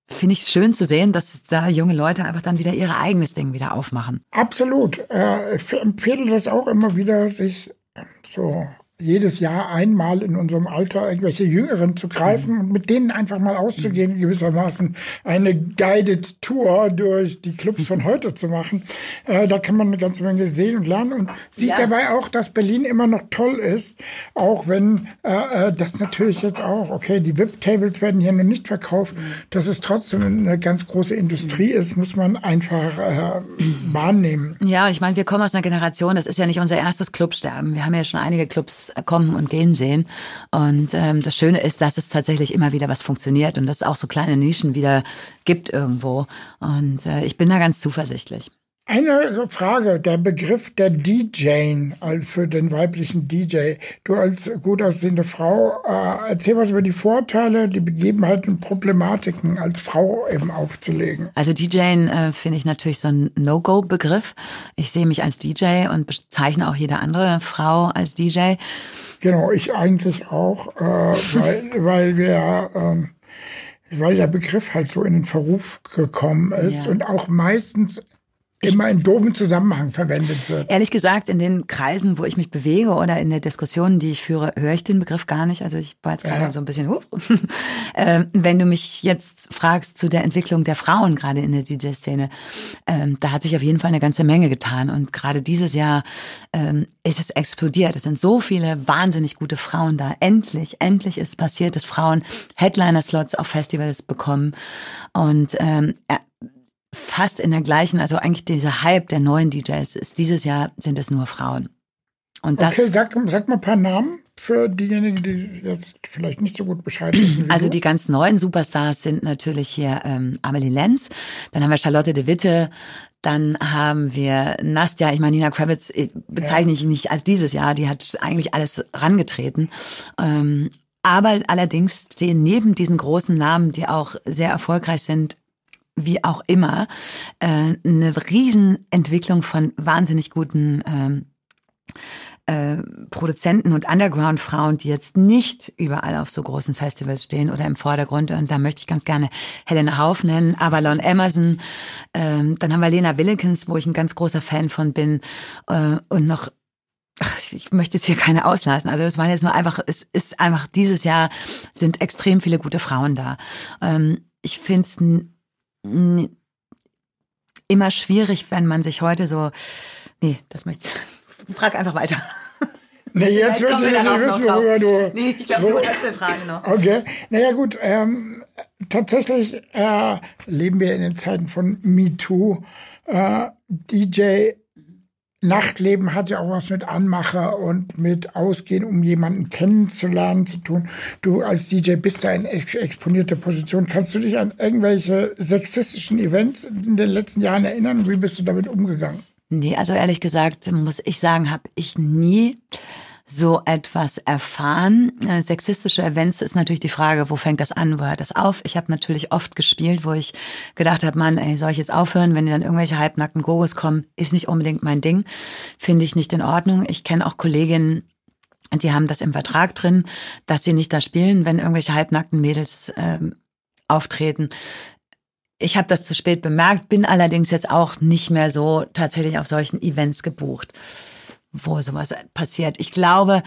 finde ich schön zu sehen, dass da junge Leute einfach dann wieder ihr eigenes Ding wieder aufmachen. Absolut. Äh, ich empfehle das auch immer wieder, sich so jedes Jahr einmal in unserem Alter irgendwelche Jüngeren zu greifen und mit denen einfach mal auszugehen, gewissermaßen eine Guided Tour durch die Clubs von heute zu machen. Äh, da kann man eine ganze Menge sehen und lernen und sieht ja. dabei auch, dass Berlin immer noch toll ist, auch wenn äh, äh das natürlich jetzt auch, okay, die VIP-Tables werden hier noch nicht verkauft, dass es trotzdem eine ganz große Industrie ist, muss man einfach äh, wahrnehmen. Ja, ich meine, wir kommen aus einer Generation, das ist ja nicht unser erstes Clubsterben. Wir haben ja schon einige Clubs kommen und gehen sehen. Und ähm, das Schöne ist, dass es tatsächlich immer wieder was funktioniert und dass es auch so kleine Nischen wieder gibt irgendwo. Und äh, ich bin da ganz zuversichtlich. Eine Frage, der Begriff der DJ also für den weiblichen DJ. Du als gut aussehende Frau, äh, erzähl was über die Vorteile, die Begebenheiten Problematiken als Frau eben aufzulegen. Also DJ äh, finde ich natürlich so ein No-Go-Begriff. Ich sehe mich als DJ und bezeichne auch jede andere Frau als DJ. Genau, ich eigentlich auch, äh, weil, weil wir... Äh, weil der Begriff halt so in den Verruf gekommen ist ja. und auch meistens immer in doofen Zusammenhang verwendet wird. Ehrlich gesagt, in den Kreisen, wo ich mich bewege oder in der Diskussion, die ich führe, höre ich den Begriff gar nicht. Also ich war jetzt gerade ja. so ein bisschen, uh. ähm, wenn du mich jetzt fragst zu der Entwicklung der Frauen gerade in der DJ-Szene, ähm, da hat sich auf jeden Fall eine ganze Menge getan. Und gerade dieses Jahr ähm, ist es explodiert. Es sind so viele wahnsinnig gute Frauen da. Endlich, endlich ist passiert, dass Frauen Headliner-Slots auf Festivals bekommen. Und ähm, fast in der gleichen, also eigentlich dieser Hype der neuen DJs ist dieses Jahr sind es nur Frauen. Und das, okay, sag, sag mal ein paar Namen für diejenigen, die jetzt vielleicht nicht so gut Bescheid wissen. also die ganz neuen Superstars sind natürlich hier ähm, Amelie Lenz, dann haben wir Charlotte de Witte, dann haben wir Nastja, ich meine Nina Kravitz bezeichne ich nicht als dieses Jahr, die hat eigentlich alles rangetreten. Ähm, aber allerdings stehen neben diesen großen Namen, die auch sehr erfolgreich sind, wie auch immer, äh, eine Riesenentwicklung von wahnsinnig guten ähm, äh, Produzenten und Underground-Frauen, die jetzt nicht überall auf so großen Festivals stehen oder im Vordergrund. Und da möchte ich ganz gerne Helena Hauf nennen, Avalon Emerson. Ähm, dann haben wir Lena Willikens, wo ich ein ganz großer Fan von bin. Äh, und noch ich möchte jetzt hier keine auslassen. Also das war jetzt nur einfach, es ist einfach, dieses Jahr sind extrem viele gute Frauen da. Ähm, ich finde es immer schwierig, wenn man sich heute so. Nee, das möchte ich. Frag einfach weiter. Nee, jetzt willst du nicht wissen, worüber du. Nee, ich glaube, du hast eine Frage noch. Okay. Naja, gut. Ähm, tatsächlich äh, leben wir in den Zeiten von MeToo. Äh, DJ Nachtleben hat ja auch was mit Anmacher und mit Ausgehen, um jemanden kennenzulernen zu tun. Du als DJ bist da in ex exponierter Position. Kannst du dich an irgendwelche sexistischen Events in den letzten Jahren erinnern? Wie bist du damit umgegangen? Nee, also ehrlich gesagt muss ich sagen, habe ich nie so etwas erfahren. Äh, sexistische Events ist natürlich die Frage, wo fängt das an, wo hört das auf? Ich habe natürlich oft gespielt, wo ich gedacht habe, Mann, ey, soll ich jetzt aufhören, wenn dann irgendwelche halbnackten Gogos kommen? Ist nicht unbedingt mein Ding, finde ich nicht in Ordnung. Ich kenne auch Kolleginnen, die haben das im Vertrag drin, dass sie nicht da spielen, wenn irgendwelche halbnackten Mädels ähm, auftreten. Ich habe das zu spät bemerkt, bin allerdings jetzt auch nicht mehr so tatsächlich auf solchen Events gebucht wo sowas passiert. Ich glaube,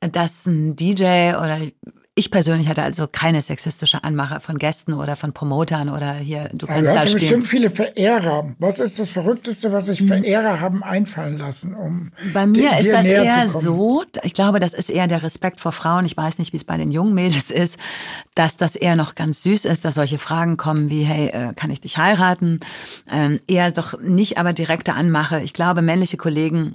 dass ein DJ oder ich persönlich hatte also keine sexistische Anmache von Gästen oder von Promotern oder hier, du kannst du da hast ja spielen. bestimmt viele Verehrer. Was ist das Verrückteste, was sich Verehrer haben einfallen lassen, um Bei mir ist das eher so, ich glaube, das ist eher der Respekt vor Frauen. Ich weiß nicht, wie es bei den jungen Mädels ist, dass das eher noch ganz süß ist, dass solche Fragen kommen wie, hey, äh, kann ich dich heiraten? Ähm, eher doch nicht aber direkte Anmache. Ich glaube, männliche Kollegen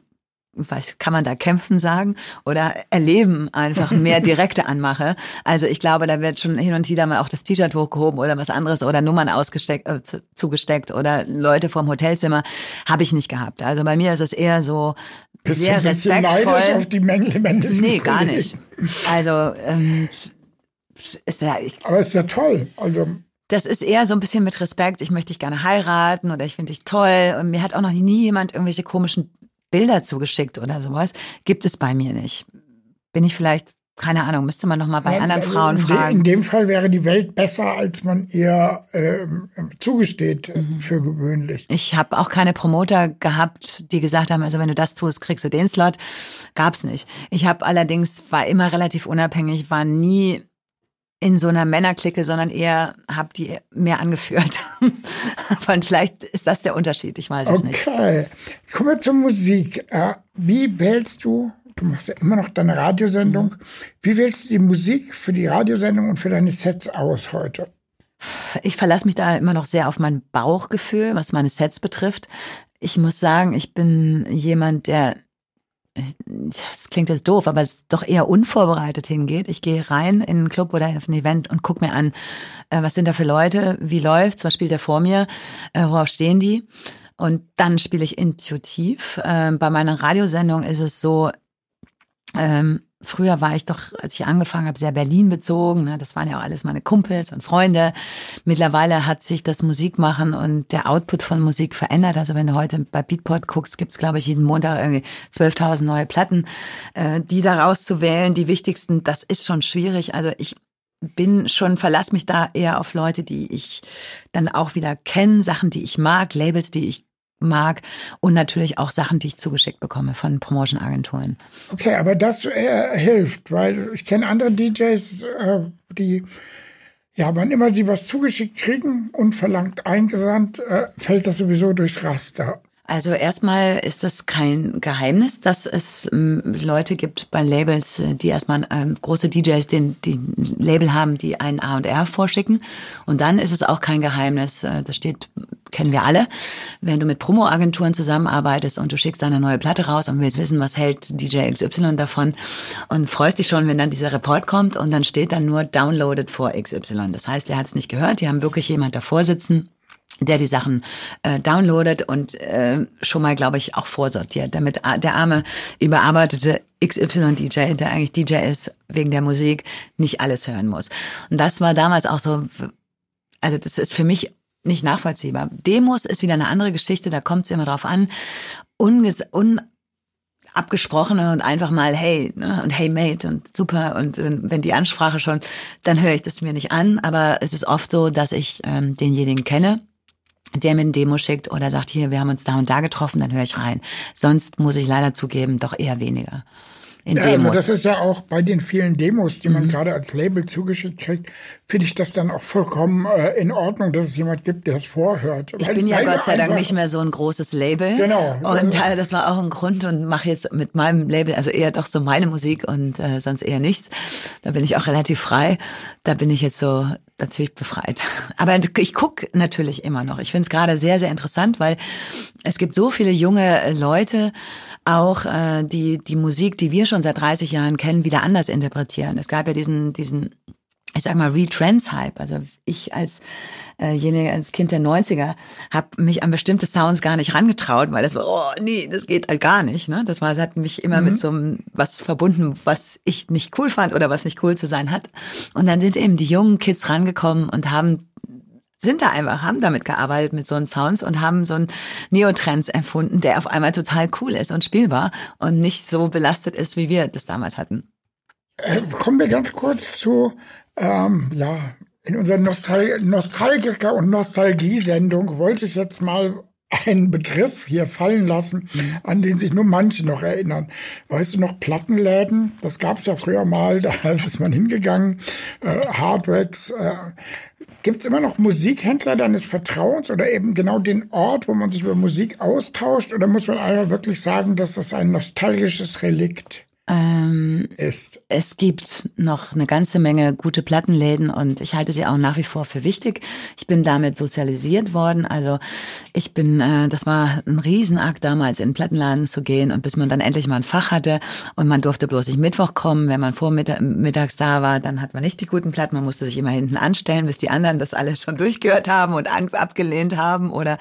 was kann man da kämpfen sagen oder erleben einfach mehr direkte Anmache. Also ich glaube, da wird schon hin und wieder mal auch das T-Shirt hochgehoben oder was anderes oder Nummern ausgesteckt, äh, zu- zugesteckt oder Leute vorm Hotelzimmer habe ich nicht gehabt. Also bei mir ist es eher so Bist du sehr ein bisschen neidisch respektvoll. auf die Mängel Nee, gar Kollegen? nicht. Also ähm, ist ja, ich, Aber ist ja toll. Also das ist eher so ein bisschen mit Respekt. Ich möchte dich gerne heiraten oder ich finde dich toll. Und mir hat auch noch nie jemand irgendwelche komischen Bilder zugeschickt oder sowas. Gibt es bei mir nicht. Bin ich vielleicht, keine Ahnung, müsste man noch mal bei Ja, anderen Frauen in de- In fragen. dem Fall wäre die Welt besser, als man ihr ähm, zugesteht äh, Mhm. für gewöhnlich. Ich habe auch keine Promoter gehabt, die gesagt haben, also wenn du das tust, kriegst du den Slot. Gab's nicht. Ich habe allerdings war immer relativ unabhängig, war nie in so einer Männerklicke, sondern eher habe die mehr angeführt. Und vielleicht ist das der Unterschied. Ich weiß es nicht. Okay, kommen wir zur Musik. Äh, wie wählst du, du machst ja immer noch deine Radiosendung, Mhm. wie wählst du die Musik für die Radiosendung und für deine Sets aus heute? Ich verlasse mich da immer noch sehr auf mein Bauchgefühl, was meine Sets betrifft. Ich muss sagen, ich bin jemand, der das klingt jetzt doof, aber es doch eher unvorbereitet hingeht. Ich gehe rein in einen Club oder auf ein Event und guck mir an, äh, was sind da für Leute, wie läuft's, was spielt er vor mir, äh, worauf stehen die? Und dann spiele ich intuitiv. Ähm, bei meiner Radiosendung ist es so, ähm, früher war ich doch, als ich angefangen habe, sehr Berlin bezogen. Ne? Das waren ja auch alles meine Kumpels und Freunde. Mittlerweile hat sich das Musikmachen und der Output von Musik verändert. Also wenn du heute bei Beatport guckst, gibt's glaube ich, jeden Montag irgendwie 12.000 neue Platten. Äh, die da rauszuwählen, die wichtigsten, das ist schon schwierig. Also ich bin schon, verlass mich da eher auf Leute, die ich dann auch wieder kenne, Sachen, die ich mag, Labels, die ich mag und natürlich auch Sachen, die ich zugeschickt bekomme von Promotion-Agenturen. Okay, aber das äh, hilft, weil ich kenne andere DJs, äh, die, ja, wann immer sie was zugeschickt kriegen, unverlangt eingesandt, äh, fällt das sowieso durchs Raster. Also erstmal ist das kein Geheimnis, dass es ähm, Leute gibt bei Labels, äh, die erstmal ähm, große DJs, den, die ein Label haben, die einen A&R vorschicken. Und dann ist es auch kein Geheimnis, äh, das steht, kennen wir alle, wenn du mit Promo-Agenturen zusammenarbeitest und du schickst eine neue Platte raus und willst wissen, was hält DJ XY davon und freust dich schon, wenn dann dieser Report kommt und dann steht dann nur downloaded vor XY. Das heißt, er hat es nicht gehört, die haben wirklich jemand davor sitzen, der die Sachen äh, downloadet und äh, schon mal, glaube ich, auch vorsortiert, damit der arme, überarbeitete XY-DJ, der eigentlich DJ ist wegen der Musik, nicht alles hören muss. Und das war damals auch so, also das ist für mich nicht nachvollziehbar. Demos ist wieder eine andere Geschichte, da kommt es immer drauf an. Unges un abgesprochene und einfach mal hey ne, und hey mate und super und äh, wenn die Ansprache schon, dann höre ich das mir nicht an. Aber es ist oft so, dass ich ähm, denjenigen kenne, der mir ein Demo schickt oder sagt, hier, wir haben uns da und da getroffen, dann höre ich rein. Sonst muss ich leider zugeben, doch eher weniger. In Ja, also Demos. Mhm. das ist ja auch bei den vielen Demos, die man gerade als Label zugeschickt kriegt, finde ich das dann auch vollkommen äh, in Ordnung, dass es jemand gibt, der es vorhört. Ich Weil- bin ja Gott sei Dank nicht mehr so ein großes Label. Genau. Und äh, das war auch ein Grund und mache jetzt mit meinem Label, also eher doch so meine Musik und äh, sonst eher nichts. Da bin ich auch relativ frei. Da bin ich jetzt so natürlich befreit. Aber ich guck natürlich immer noch. Ich finde es gerade sehr, sehr interessant, weil es gibt so viele junge Leute, auch äh, die die Musik, die wir schon seit 30 Jahren kennen, wieder anders interpretieren. Es gab ja diesen diesen ich sag mal, Retrance-Hype. Also ich als äh, als Kind der 90er habe mich an bestimmte Sounds gar nicht rangetraut, weil das war, oh nee, das geht halt gar nicht. Ne? Das war, das hat mich immer mit so einem was verbunden, was ich nicht cool fand oder was nicht cool zu sein hat. Und dann sind eben die jungen Kids rangekommen und haben sind da einfach, haben damit gearbeitet mit so einen Sounds und haben so einen Neotrends erfunden, der auf einmal total cool ist und spielbar und nicht so belastet ist, wie wir das damals hatten. Äh, kommen wir ganz kurz zu, ähm, ja, in unserer Nostal Nostalgiker- und Nostalgie-Sendung wollte ich jetzt mal einen Begriff hier fallen lassen, an den sich nur manche noch erinnern. Weißt du noch, Plattenläden, das gab es ja früher mal, da ist man hingegangen, äh, Hardwax. Äh, Gibt es immer noch Musikhändler deines Vertrauens oder eben genau den Ort, wo man sich über Musik austauscht? Oder muss man einfach wirklich sagen, dass das ein nostalgisches Relikt Ähm, ist? es gibt noch eine ganze Menge gute Plattenläden und ich halte sie auch nach wie vor für wichtig. Ich bin damit sozialisiert worden. Also ich bin, äh, das war ein Riesenakt damals in den Plattenladen zu gehen und bis man dann endlich mal ein Fach hatte und man durfte bloß nicht Mittwoch kommen. Wenn man vormittags da war, dann hat man nicht die guten Platten. Man musste sich immer hinten anstellen, bis die anderen das alles schon durchgehört haben und an, abgelehnt haben oder,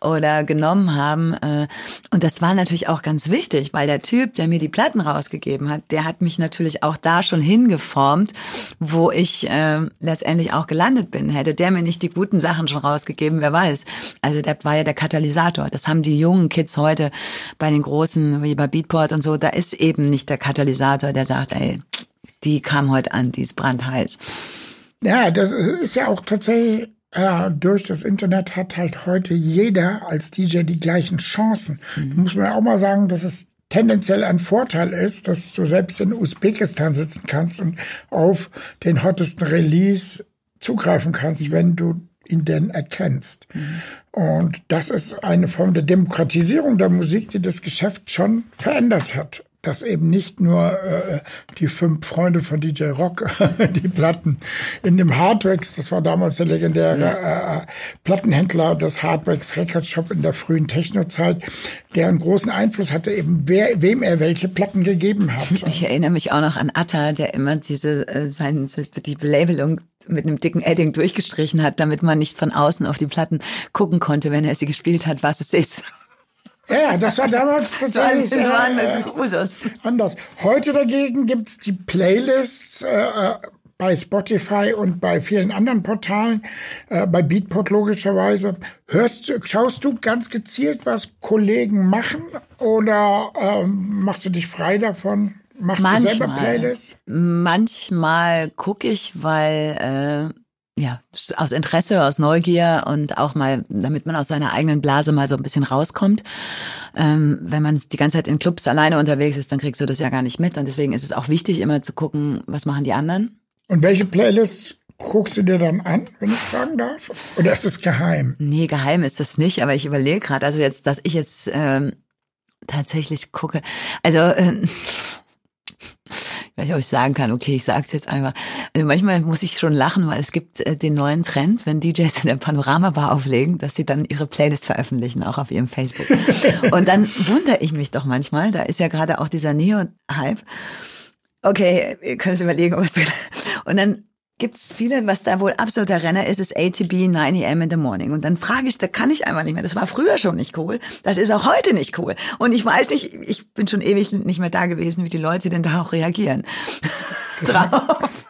oder genommen haben. Äh, Und das war natürlich auch ganz wichtig, weil der Typ, der mir die Platten rausgegeben hat, der hat mich natürlich auch da schon hingeformt, wo ich äh, letztendlich auch gelandet bin. Hätte der mir nicht die guten Sachen schon rausgegeben, wer weiß. Also der war ja der Katalysator. Das haben die jungen Kids heute bei den großen, wie bei Beatport und so, da ist eben nicht der Katalysator, der sagt, ey, die kam heute an, die ist brandheiß. Ja, das ist ja auch tatsächlich äh, durch das Internet hat halt heute jeder als DJ die gleichen Chancen. Da muss man ja auch mal sagen, dass es tendenziell ein Vorteil ist, dass du selbst in Usbekistan sitzen kannst und auf den hottesten Release zugreifen kannst, wenn du ihn denn erkennst. Und das ist eine Form der Demokratisierung der Musik, die das Geschäft schon verändert hat. Dass eben nicht nur äh, die fünf Freunde von DJ Rock die Platten in dem Hardwax, das war damals der legendäre äh, Plattenhändler des Hardwax Record Shop in der frühen Technozeit, der einen großen Einfluss hatte, eben wer, wem er welche Platten gegeben hat. Ich erinnere mich auch noch an Atta, der immer diese äh, sein, die Belabelung mit einem dicken Edding durchgestrichen hat, damit man nicht von außen auf die Platten gucken konnte, wenn er sie gespielt hat, was es ist. Ja, das war damals tatsächlich Das war äh, anders. Heute dagegen gibt's die Playlists äh, äh, bei Spotify und bei vielen anderen Portalen, äh, bei Beatport logischerweise. Hörst du, schaust du ganz gezielt, was Kollegen machen oder ähm, machst du dich frei davon? Machst du selber Manchmal. Playlists? Manchmal gucke ich, weil äh, ja aus Interesse, aus Neugier und auch mal, damit man aus seiner eigenen Blase mal so ein bisschen rauskommt. Ähm, wenn man die ganze Zeit in Clubs alleine unterwegs ist, dann kriegst du das ja gar nicht mit. Und deswegen ist es auch wichtig, immer zu gucken, was machen die anderen. Und welche Playlists guckst du dir dann an, wenn ich fragen darf? Oder ist es geheim? Nee, geheim ist das nicht, aber ich überlege gerade, also jetzt, dass ich jetzt ähm, tatsächlich gucke. Also äh, weiß nicht, ob ich sagen kann, okay, ich sag's jetzt einfach. Also manchmal muss ich schon lachen, weil es gibt äh, den neuen Trend, wenn DJs in der Panorama-Bar auflegen, dass sie dann ihre Playlist veröffentlichen, auch auf ihrem Facebook. Und dann wundere ich mich doch manchmal, da ist ja gerade auch dieser Neo-Hype. Okay, ihr könnt es überlegen, was und dann gibt's viele, was da wohl absoluter Renner ist, ist ATB 9 am in the morning. Und dann frage ich, da kann ich einfach nicht mehr. Das war früher schon nicht cool. Das ist auch heute nicht cool. Und ich weiß nicht, ich bin schon ewig nicht mehr da gewesen, wie die Leute denn da auch reagieren. Drauf.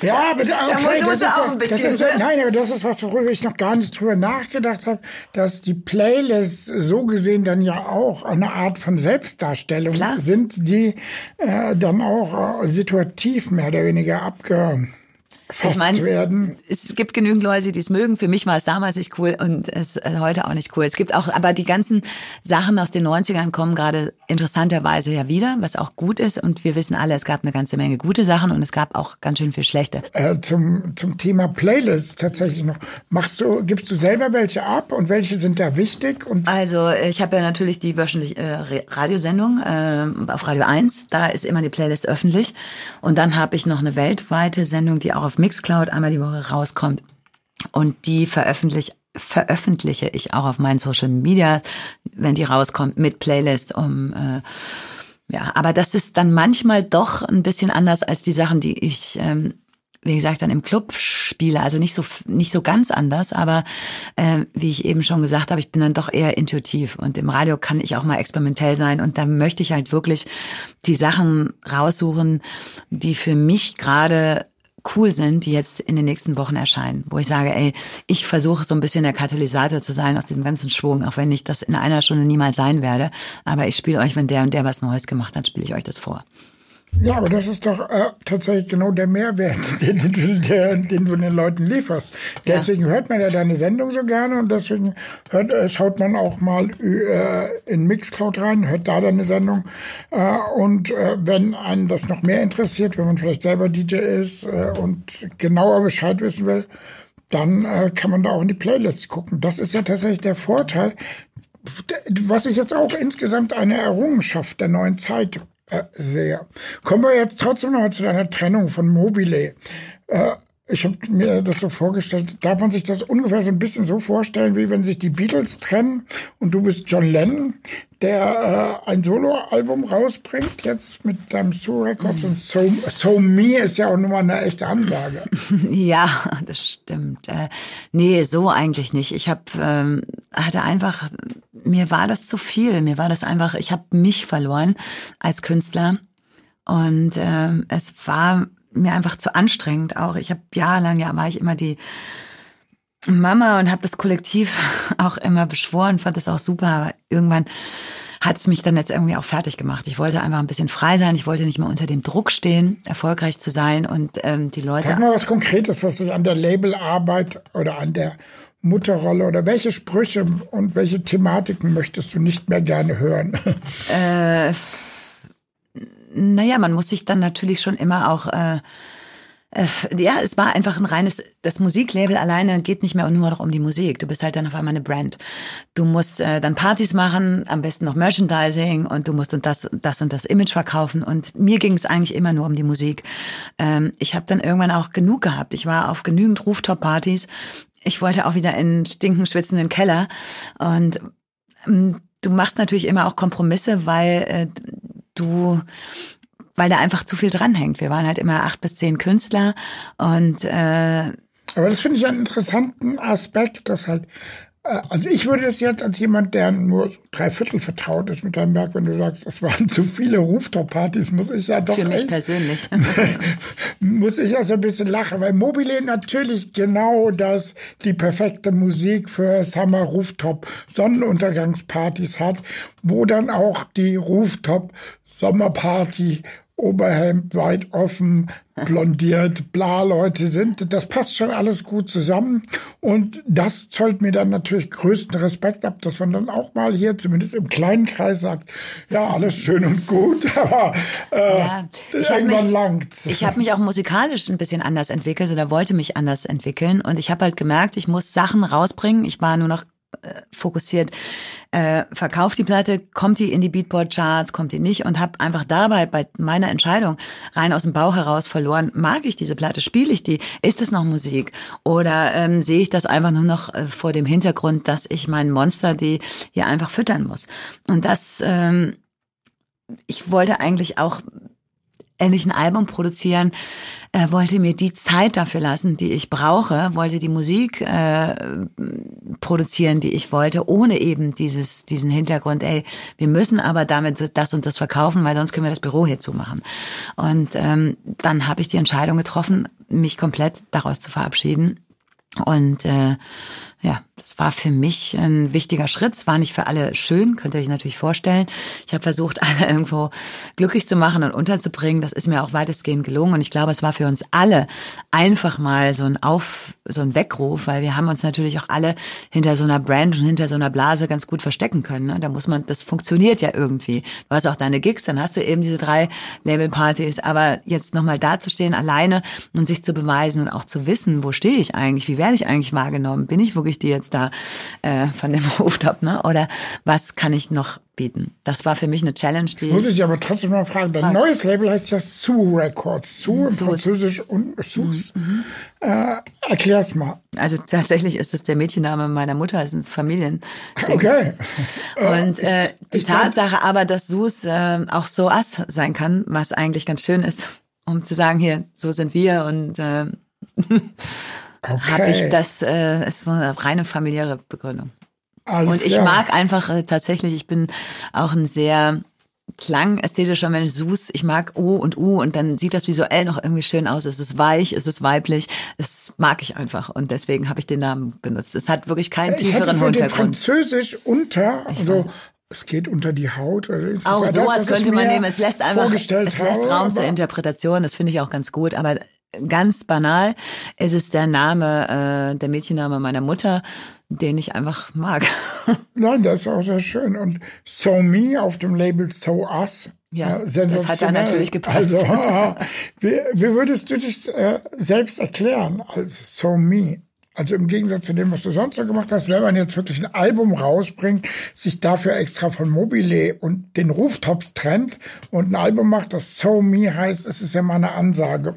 Ja, aber da, okay, muss das, ist auch ein das bisschen, ist ja, ne? nein, aber das ist was, worüber ich noch gar nicht drüber nachgedacht habe, dass die Playlists so gesehen dann ja auch eine Art von Selbstdarstellung Klar. sind, die äh, dann auch äh, situativ mehr oder weniger abgefasst Ich meine, werden. es gibt genügend Leute, die es mögen. Für mich war es damals nicht cool und es ist äh, heute auch nicht cool. Es gibt auch, aber die ganzen Sachen aus den 90ern kommen gerade interessanterweise ja wieder, was auch gut ist. Und wir wissen alle, es gab eine ganze Menge gute Sachen und es gab auch ganz schön viel schlechte. Äh, zum, zum Thema Playlists tatsächlich noch. Machst du, gibst du selber welche ab und welche sind da wichtig? Und Also ich habe ja natürlich die wöchentliche äh, Radiosendung äh, auf Radio 1. Da ist immer die Playlist öffentlich. Und dann habe ich noch eine weltweite Sendung, die auch auf Mixcloud einmal die Woche rauskommt. Und die veröffentliche veröffentliche ich auch auf meinen Social Media, wenn die rauskommt, mit Playlist, um äh, ja, aber das ist dann manchmal doch ein bisschen anders als die Sachen, die ich, ähm, wie gesagt, dann im Club spiele. Also nicht so nicht so ganz anders, aber äh, wie ich eben schon gesagt habe, ich bin dann doch eher intuitiv und im Radio kann ich auch mal experimentell sein und da möchte ich halt wirklich die Sachen raussuchen, die für mich gerade cool sind, die jetzt in den nächsten Wochen erscheinen, wo ich sage, ey, ich versuche so ein bisschen der Katalysator zu sein aus diesem ganzen Schwung, auch wenn ich das in einer Stunde niemals sein werde, aber ich spiele euch, wenn der und der was Neues gemacht hat, spiele ich euch das vor. Ja, aber das ist doch äh, tatsächlich genau der Mehrwert, den, den, den, den, du den Leuten lieferst. Deswegen ja. hört man ja deine Sendung so gerne und deswegen hört, äh, schaut man auch mal äh, in Mixcloud rein, hört da deine Sendung. Äh, und äh, wenn einen das noch mehr interessiert, wenn man vielleicht selber DJ ist äh, und genauer Bescheid wissen will, dann äh, kann man da auch in die Playlists gucken. Das ist ja tatsächlich der Vorteil, was ich jetzt auch insgesamt eine Errungenschaft der neuen Zeit sehr. Kommen wir jetzt trotzdem noch mal zu deiner Trennung von Mobile. Äh, ich habe mir das so vorgestellt, darf man sich das ungefähr so ein bisschen so vorstellen, wie wenn sich die Beatles trennen und du bist John Lennon, der äh, ein Soloalbum rausbringt, jetzt mit deinem Sue Records und So, so Me ist ja auch nun mal eine echte Ansage. Ja, das stimmt. Äh, nee, so eigentlich nicht. Ich habe ähm, hatte einfach, mir war das zu viel, mir war das einfach, ich habe mich verloren als Künstler und ähm, es war mir einfach zu anstrengend auch. Ich habe jahrelang, ja, war ich immer die Mama und habe das Kollektiv auch immer beschworen, fand das auch super, aber irgendwann hat es mich dann jetzt irgendwie auch fertig gemacht. Ich wollte einfach ein bisschen frei sein, ich wollte nicht mehr unter dem Druck stehen, erfolgreich zu sein und ähm, die Leute. Sag mal was Konkretes, was sich an der Labelarbeit oder an der Mutterrolle oder welche Sprüche und welche Thematiken möchtest du nicht mehr gerne hören? Äh, naja, man muss sich dann natürlich schon immer auch äh, äh, ja, es war einfach ein reines, das Musiklabel alleine geht nicht mehr nur noch um die Musik. Du bist halt dann auf einmal eine Brand. Du musst äh, dann Partys machen, am besten noch Merchandising und du musst und das, das und das Image verkaufen. Und mir ging es eigentlich immer nur um die Musik. Ähm, ich habe dann irgendwann auch genug gehabt. Ich war auf genügend Rooftop-Partys. Ich wollte auch wieder in stinken, schwitzenden Keller. Und ähm, du machst natürlich immer auch Kompromisse, weil äh, du weil da einfach zu viel dranhängt. Wir waren halt immer acht bis zehn Künstler und äh, aber das finde ich einen interessanten Aspekt, dass halt also ich würde es jetzt als jemand, der nur drei Viertel vertraut ist mit deinem Werk, wenn du sagst, es waren zu viele Rooftop-Partys, muss ich ja doch. Für mich persönlich. muss ich ja so ein bisschen lachen, weil Mobile natürlich genau das, die perfekte Musik für Summer Rooftop Sonnenuntergangspartys hat, wo dann auch die Rooftop Sommerparty Oberhemd weit offen, blondiert, bla Leute sind. Das passt schon alles gut zusammen. Und das zollt mir dann natürlich größten Respekt ab, dass man dann auch mal hier zumindest im kleinen Kreis sagt, ja, alles schön und gut, aber äh, ja, irgendwann langt. Ich habe mich auch musikalisch ein bisschen anders entwickelt oder wollte mich anders entwickeln. Und ich habe halt gemerkt, ich muss Sachen rausbringen. Ich war nur noch fokussiert, äh, verkauft die Platte, kommt die in die Beatport-Charts, kommt die nicht und habe einfach dabei bei meiner Entscheidung rein aus dem Bauch heraus verloren, mag ich diese Platte, spiele ich die, ist das noch Musik? Oder ähm, sehe ich das einfach nur noch äh, vor dem Hintergrund, dass ich meinen Monster die hier einfach füttern muss. Und das, ähm, ich wollte eigentlich auch endlich ein Album produzieren, äh, wollte mir die Zeit dafür lassen, die ich brauche, wollte die Musik äh, produzieren, die ich wollte, ohne eben dieses diesen Hintergrund. Ey, wir müssen aber damit das und das verkaufen, weil sonst können wir das Büro hier zumachen. Und ähm, dann habe ich die Entscheidung getroffen, mich komplett daraus zu verabschieden und äh, ja, das war für mich ein wichtiger Schritt. Es war nicht für alle schön, könnt ihr euch natürlich vorstellen. Ich habe versucht, alle irgendwo glücklich zu machen und unterzubringen. Das ist mir auch weitestgehend gelungen. Und ich glaube, es war für uns alle einfach mal so ein Auf, so ein Weckruf, weil wir haben uns natürlich auch alle hinter so einer Brand und hinter so einer Blase ganz gut verstecken können. Ne? Da muss man, das funktioniert ja irgendwie. Du hast auch deine Gigs, dann hast du eben diese drei Labelpartys. Aber jetzt nochmal dazustehen alleine und sich zu beweisen und auch zu wissen, wo stehe ich eigentlich, wie werde ich eigentlich wahrgenommen, bin ich wirklich ich die jetzt da äh, von dem Rooftop, ne? Oder was kann ich noch bieten? Das war für mich eine Challenge. Die das muss ich aber trotzdem mal fragen. Dein neues Label heißt ja Sue Records. Sue im Französisch und Sus. Mhm. Äh, erklär's mal. Also tatsächlich ist es der Mädchenname meiner Mutter, ist ein Familien. Okay. Und äh, ich, die ich Tatsache aber, dass Sus äh, auch so Ass sein kann, was eigentlich ganz schön ist, um zu sagen, hier, so sind wir und äh, okay. habe ich das, äh, ist eine reine familiäre Begründung. Alles und ich klar. mag einfach äh, tatsächlich, ich bin auch ein sehr klangästhetischer Mensch, Sus, ich mag U und U und dann sieht das visuell noch irgendwie schön aus. Es ist weich, es ist weiblich, es mag ich einfach und deswegen habe ich den Namen benutzt. Es hat wirklich keinen ich tieferen hatte Hintergrund. Französisch unter, also es geht unter die Haut. Oder ist auch das, sowas was ich könnte man nehmen. Es lässt einfach, es lässt habe, Raum zur aber- Interpretation. Das finde ich auch ganz gut. Aber ganz banal ist es der Name, äh, der Mädchenname meiner Mutter, den ich einfach mag. Nein, das ist auch sehr schön. Und So Me auf dem Label So Us. Ja, äh, das hat sensationell. natürlich gepasst. Also, wie, wie würdest du dich äh, selbst erklären als So Me? Also im Gegensatz zu dem, was du sonst so gemacht hast, wenn man jetzt wirklich ein Album rausbringt, sich dafür extra von Mobile und den Rooftops trennt und ein Album macht, das So Me heißt, es ist ja mal eine Ansage.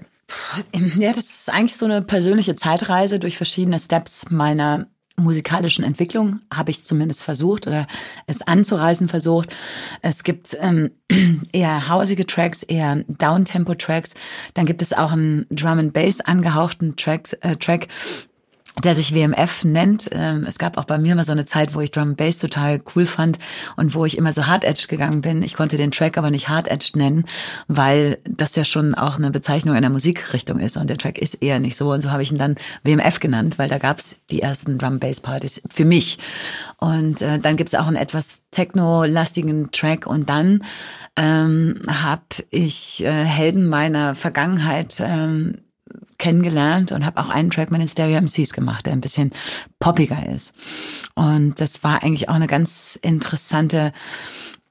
Ja, das ist eigentlich so eine persönliche Zeitreise durch verschiedene Steps meiner musikalischen Entwicklung, habe ich zumindest versucht oder es anzureißen versucht. Es gibt ähm, eher hausige Tracks, eher Downtempo-Tracks. Dann gibt es auch einen Drum and Bass angehauchten Track, äh, Track der sich WMF nennt. Ähm, Es gab auch bei mir mal so eine Zeit, wo ich Drum Bass total cool fand und wo ich immer so Hard Edge gegangen bin. Ich konnte den Track aber nicht Hard Edge nennen, weil das ja schon auch eine Bezeichnung in der Musikrichtung ist und der Track ist eher nicht so. Und so habe ich ihn dann WMF genannt, weil da gab's die ersten Drum Bass Partys für mich. Und äh, dann gibt's auch einen etwas techno-lastigen Track und dann ähm, habe ich äh, Helden meiner Vergangenheit ähm, kennengelernt und habe auch einen Track mit den Stereo MCs gemacht, der ein bisschen poppiger ist. Und das war eigentlich auch eine ganz interessante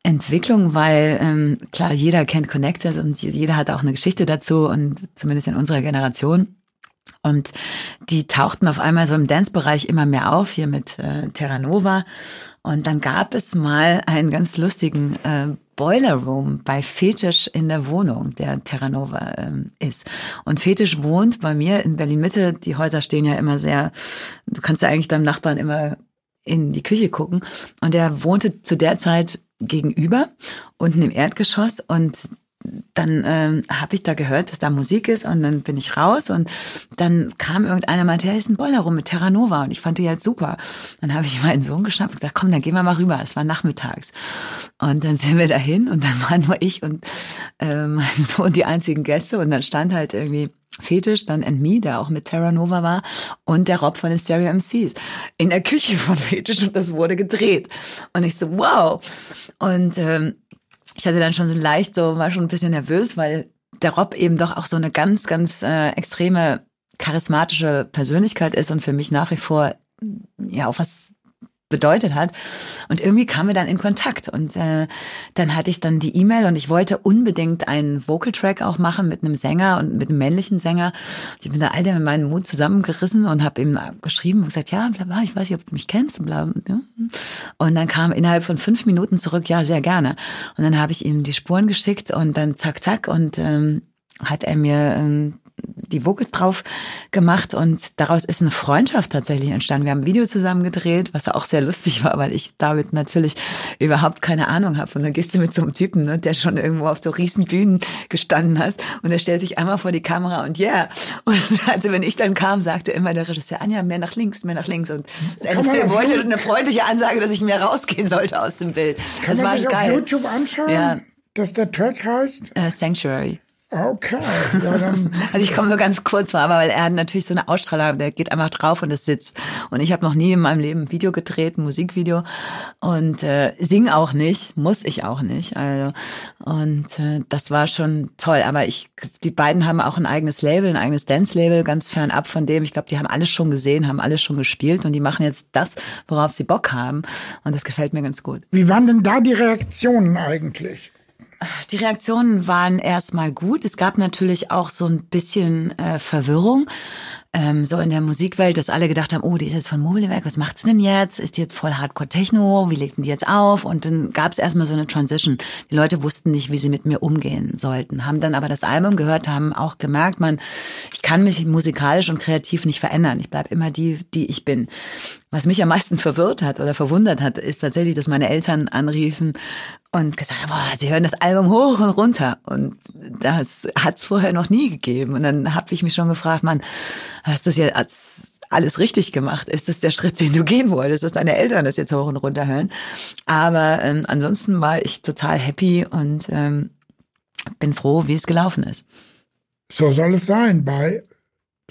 Entwicklung, weil ähm, klar, jeder kennt Connected und jeder hat auch eine Geschichte dazu und zumindest in unserer Generation. Und die tauchten auf einmal so im Dance-Bereich immer mehr auf, hier mit äh, Terra Nova. Und dann gab es mal einen ganz lustigen äh, Boiler Room bei Fetisch in der Wohnung, der Terra Nova ähm, ist. Und Fetisch wohnt bei mir in Berlin Mitte. Die Häuser stehen ja immer sehr, du kannst ja eigentlich deinem Nachbarn immer in die Küche gucken. Und er wohnte zu der Zeit gegenüber, unten im Erdgeschoss. Und dann ähm, habe ich da gehört, dass da Musik ist und dann bin ich raus und dann kam irgendeiner meinte, ja, ist ein Boiler rum mit Terra Nova und ich fand die halt super. Dann habe ich meinen Sohn geschnappt und gesagt, komm, dann gehen wir mal rüber. Es war nachmittags und dann sind wir dahin und dann waren nur ich und äh, mein Sohn die einzigen Gäste und dann stand halt irgendwie Fetisch, dann And Me, der auch mit Terra Nova war und der Rob von den Stereo MCs in der Küche von Fetisch und das wurde gedreht und ich so, wow. Und ähm, ich hatte dann schon so leicht so, war schon ein bisschen nervös, weil der Rob eben doch auch so eine ganz, ganz äh, extreme charismatische Persönlichkeit ist und für mich nach wie vor ja auch was bedeutet hat. Und irgendwie kamen wir dann in Kontakt und äh, dann hatte ich dann die E-Mail und ich wollte unbedingt einen Vocal-Track auch machen mit einem Sänger und mit einem männlichen Sänger. Ich bin da all mit meinen Mut zusammengerissen und habe ihm geschrieben und gesagt, ja, bla, bla, ich weiß nicht, ob du mich kennst. Und, bla, und dann kam innerhalb von fünf Minuten zurück, ja, sehr gerne. Und dann habe ich ihm die Spuren geschickt und dann zack, zack und ähm, hat er mir ähm, die Vocals drauf gemacht und daraus ist eine Freundschaft tatsächlich entstanden. Wir haben ein Video zusammen gedreht, was auch sehr lustig war, weil ich damit natürlich überhaupt keine Ahnung habe. Und dann gehst du mit so einem Typen, ne, der schon irgendwo auf so riesen Bühnen gestanden hat und er stellt sich einmal vor die Kamera und yeah. Und also wenn ich dann kam, sagte immer der Regisseur, Anja, mehr nach links, mehr nach links. Und auf wollte eine freundliche Ansage, dass ich mehr rausgehen sollte aus dem Bild. Kann das man war sich geil. auf YouTube anschauen, Ja. dass der Track heißt? Äh, Sanctuary. Okay, ja, dann Also ich komme nur ganz kurz vor, aber weil er hat natürlich so eine Ausstrahlung, der geht einfach drauf und es sitzt. Und ich habe noch nie in meinem Leben ein Video gedreht, ein Musikvideo und äh, sing auch nicht, muss ich auch nicht. Also und äh, das war schon toll. Aber ich, die beiden haben auch ein eigenes Label, ein eigenes Dance-Label, ganz fernab von dem. Ich glaube, die haben alles schon gesehen, haben alles schon gespielt und die machen jetzt das, worauf sie Bock haben. Und das gefällt mir ganz gut. Wie waren denn da die Reaktionen eigentlich? Die Reaktionen waren erstmal gut. Es gab natürlich auch so ein bisschen äh, Verwirrung. Ähm, so in der Musikwelt, dass alle gedacht haben, oh, die ist jetzt von Mobile weg, was macht sie denn jetzt? Ist die jetzt voll Hardcore-Techno? Wie legt denn die jetzt auf? Und dann gab es erstmal so eine Transition. Die Leute wussten nicht, wie sie mit mir umgehen sollten, haben dann aber das Album gehört, haben auch gemerkt, man, ich kann mich musikalisch und kreativ nicht verändern. Ich bleib immer die, die ich bin. Was mich am meisten verwirrt hat oder verwundert hat, ist tatsächlich, dass meine Eltern anriefen und gesagt haben, boah, sie hören das Album hoch und runter. Und das hat's vorher noch nie gegeben. Und dann habe ich mich schon gefragt, Mann, hast du es jetzt alles richtig gemacht? Ist das der Schritt, den du gehen wolltest, dass deine Eltern das jetzt hoch und runter hören? Aber ähm, ansonsten war ich total happy und ähm, bin froh, wie es gelaufen ist. So soll es sein bei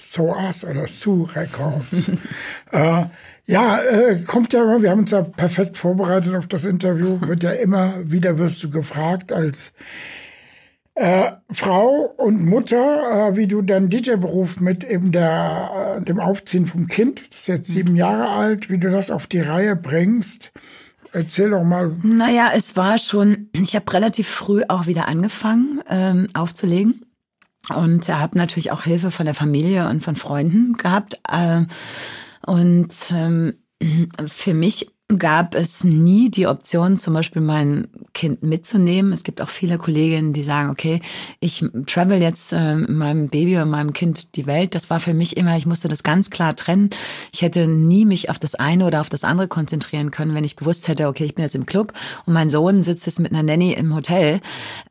So Us oder Sue Records. äh, ja, äh, kommt ja immer, wir haben uns ja perfekt vorbereitet auf das Interview, wird ja immer wieder wirst du gefragt als äh, Frau und Mutter, äh, wie du deinen DJ-Beruf mit eben der, äh, dem Aufziehen vom Kind, das ist jetzt sieben Jahre alt, wie du das auf die Reihe bringst. Erzähl doch mal. Naja, es war schon, ich habe relativ früh auch wieder angefangen ähm, aufzulegen und habe natürlich auch Hilfe von der Familie und von Freunden gehabt. Äh, und ähm, für mich gab es nie die Option, zum Beispiel mein Kind mitzunehmen. Es gibt auch viele Kolleginnen, die sagen, okay, ich travel jetzt äh, meinem Baby und meinem Kind die Welt. Das war für mich immer, ich musste das ganz klar trennen. Ich hätte nie mich auf das eine oder auf das andere konzentrieren können, wenn ich gewusst hätte, okay, ich bin jetzt im Club und mein Sohn sitzt jetzt mit einer Nanny im Hotel.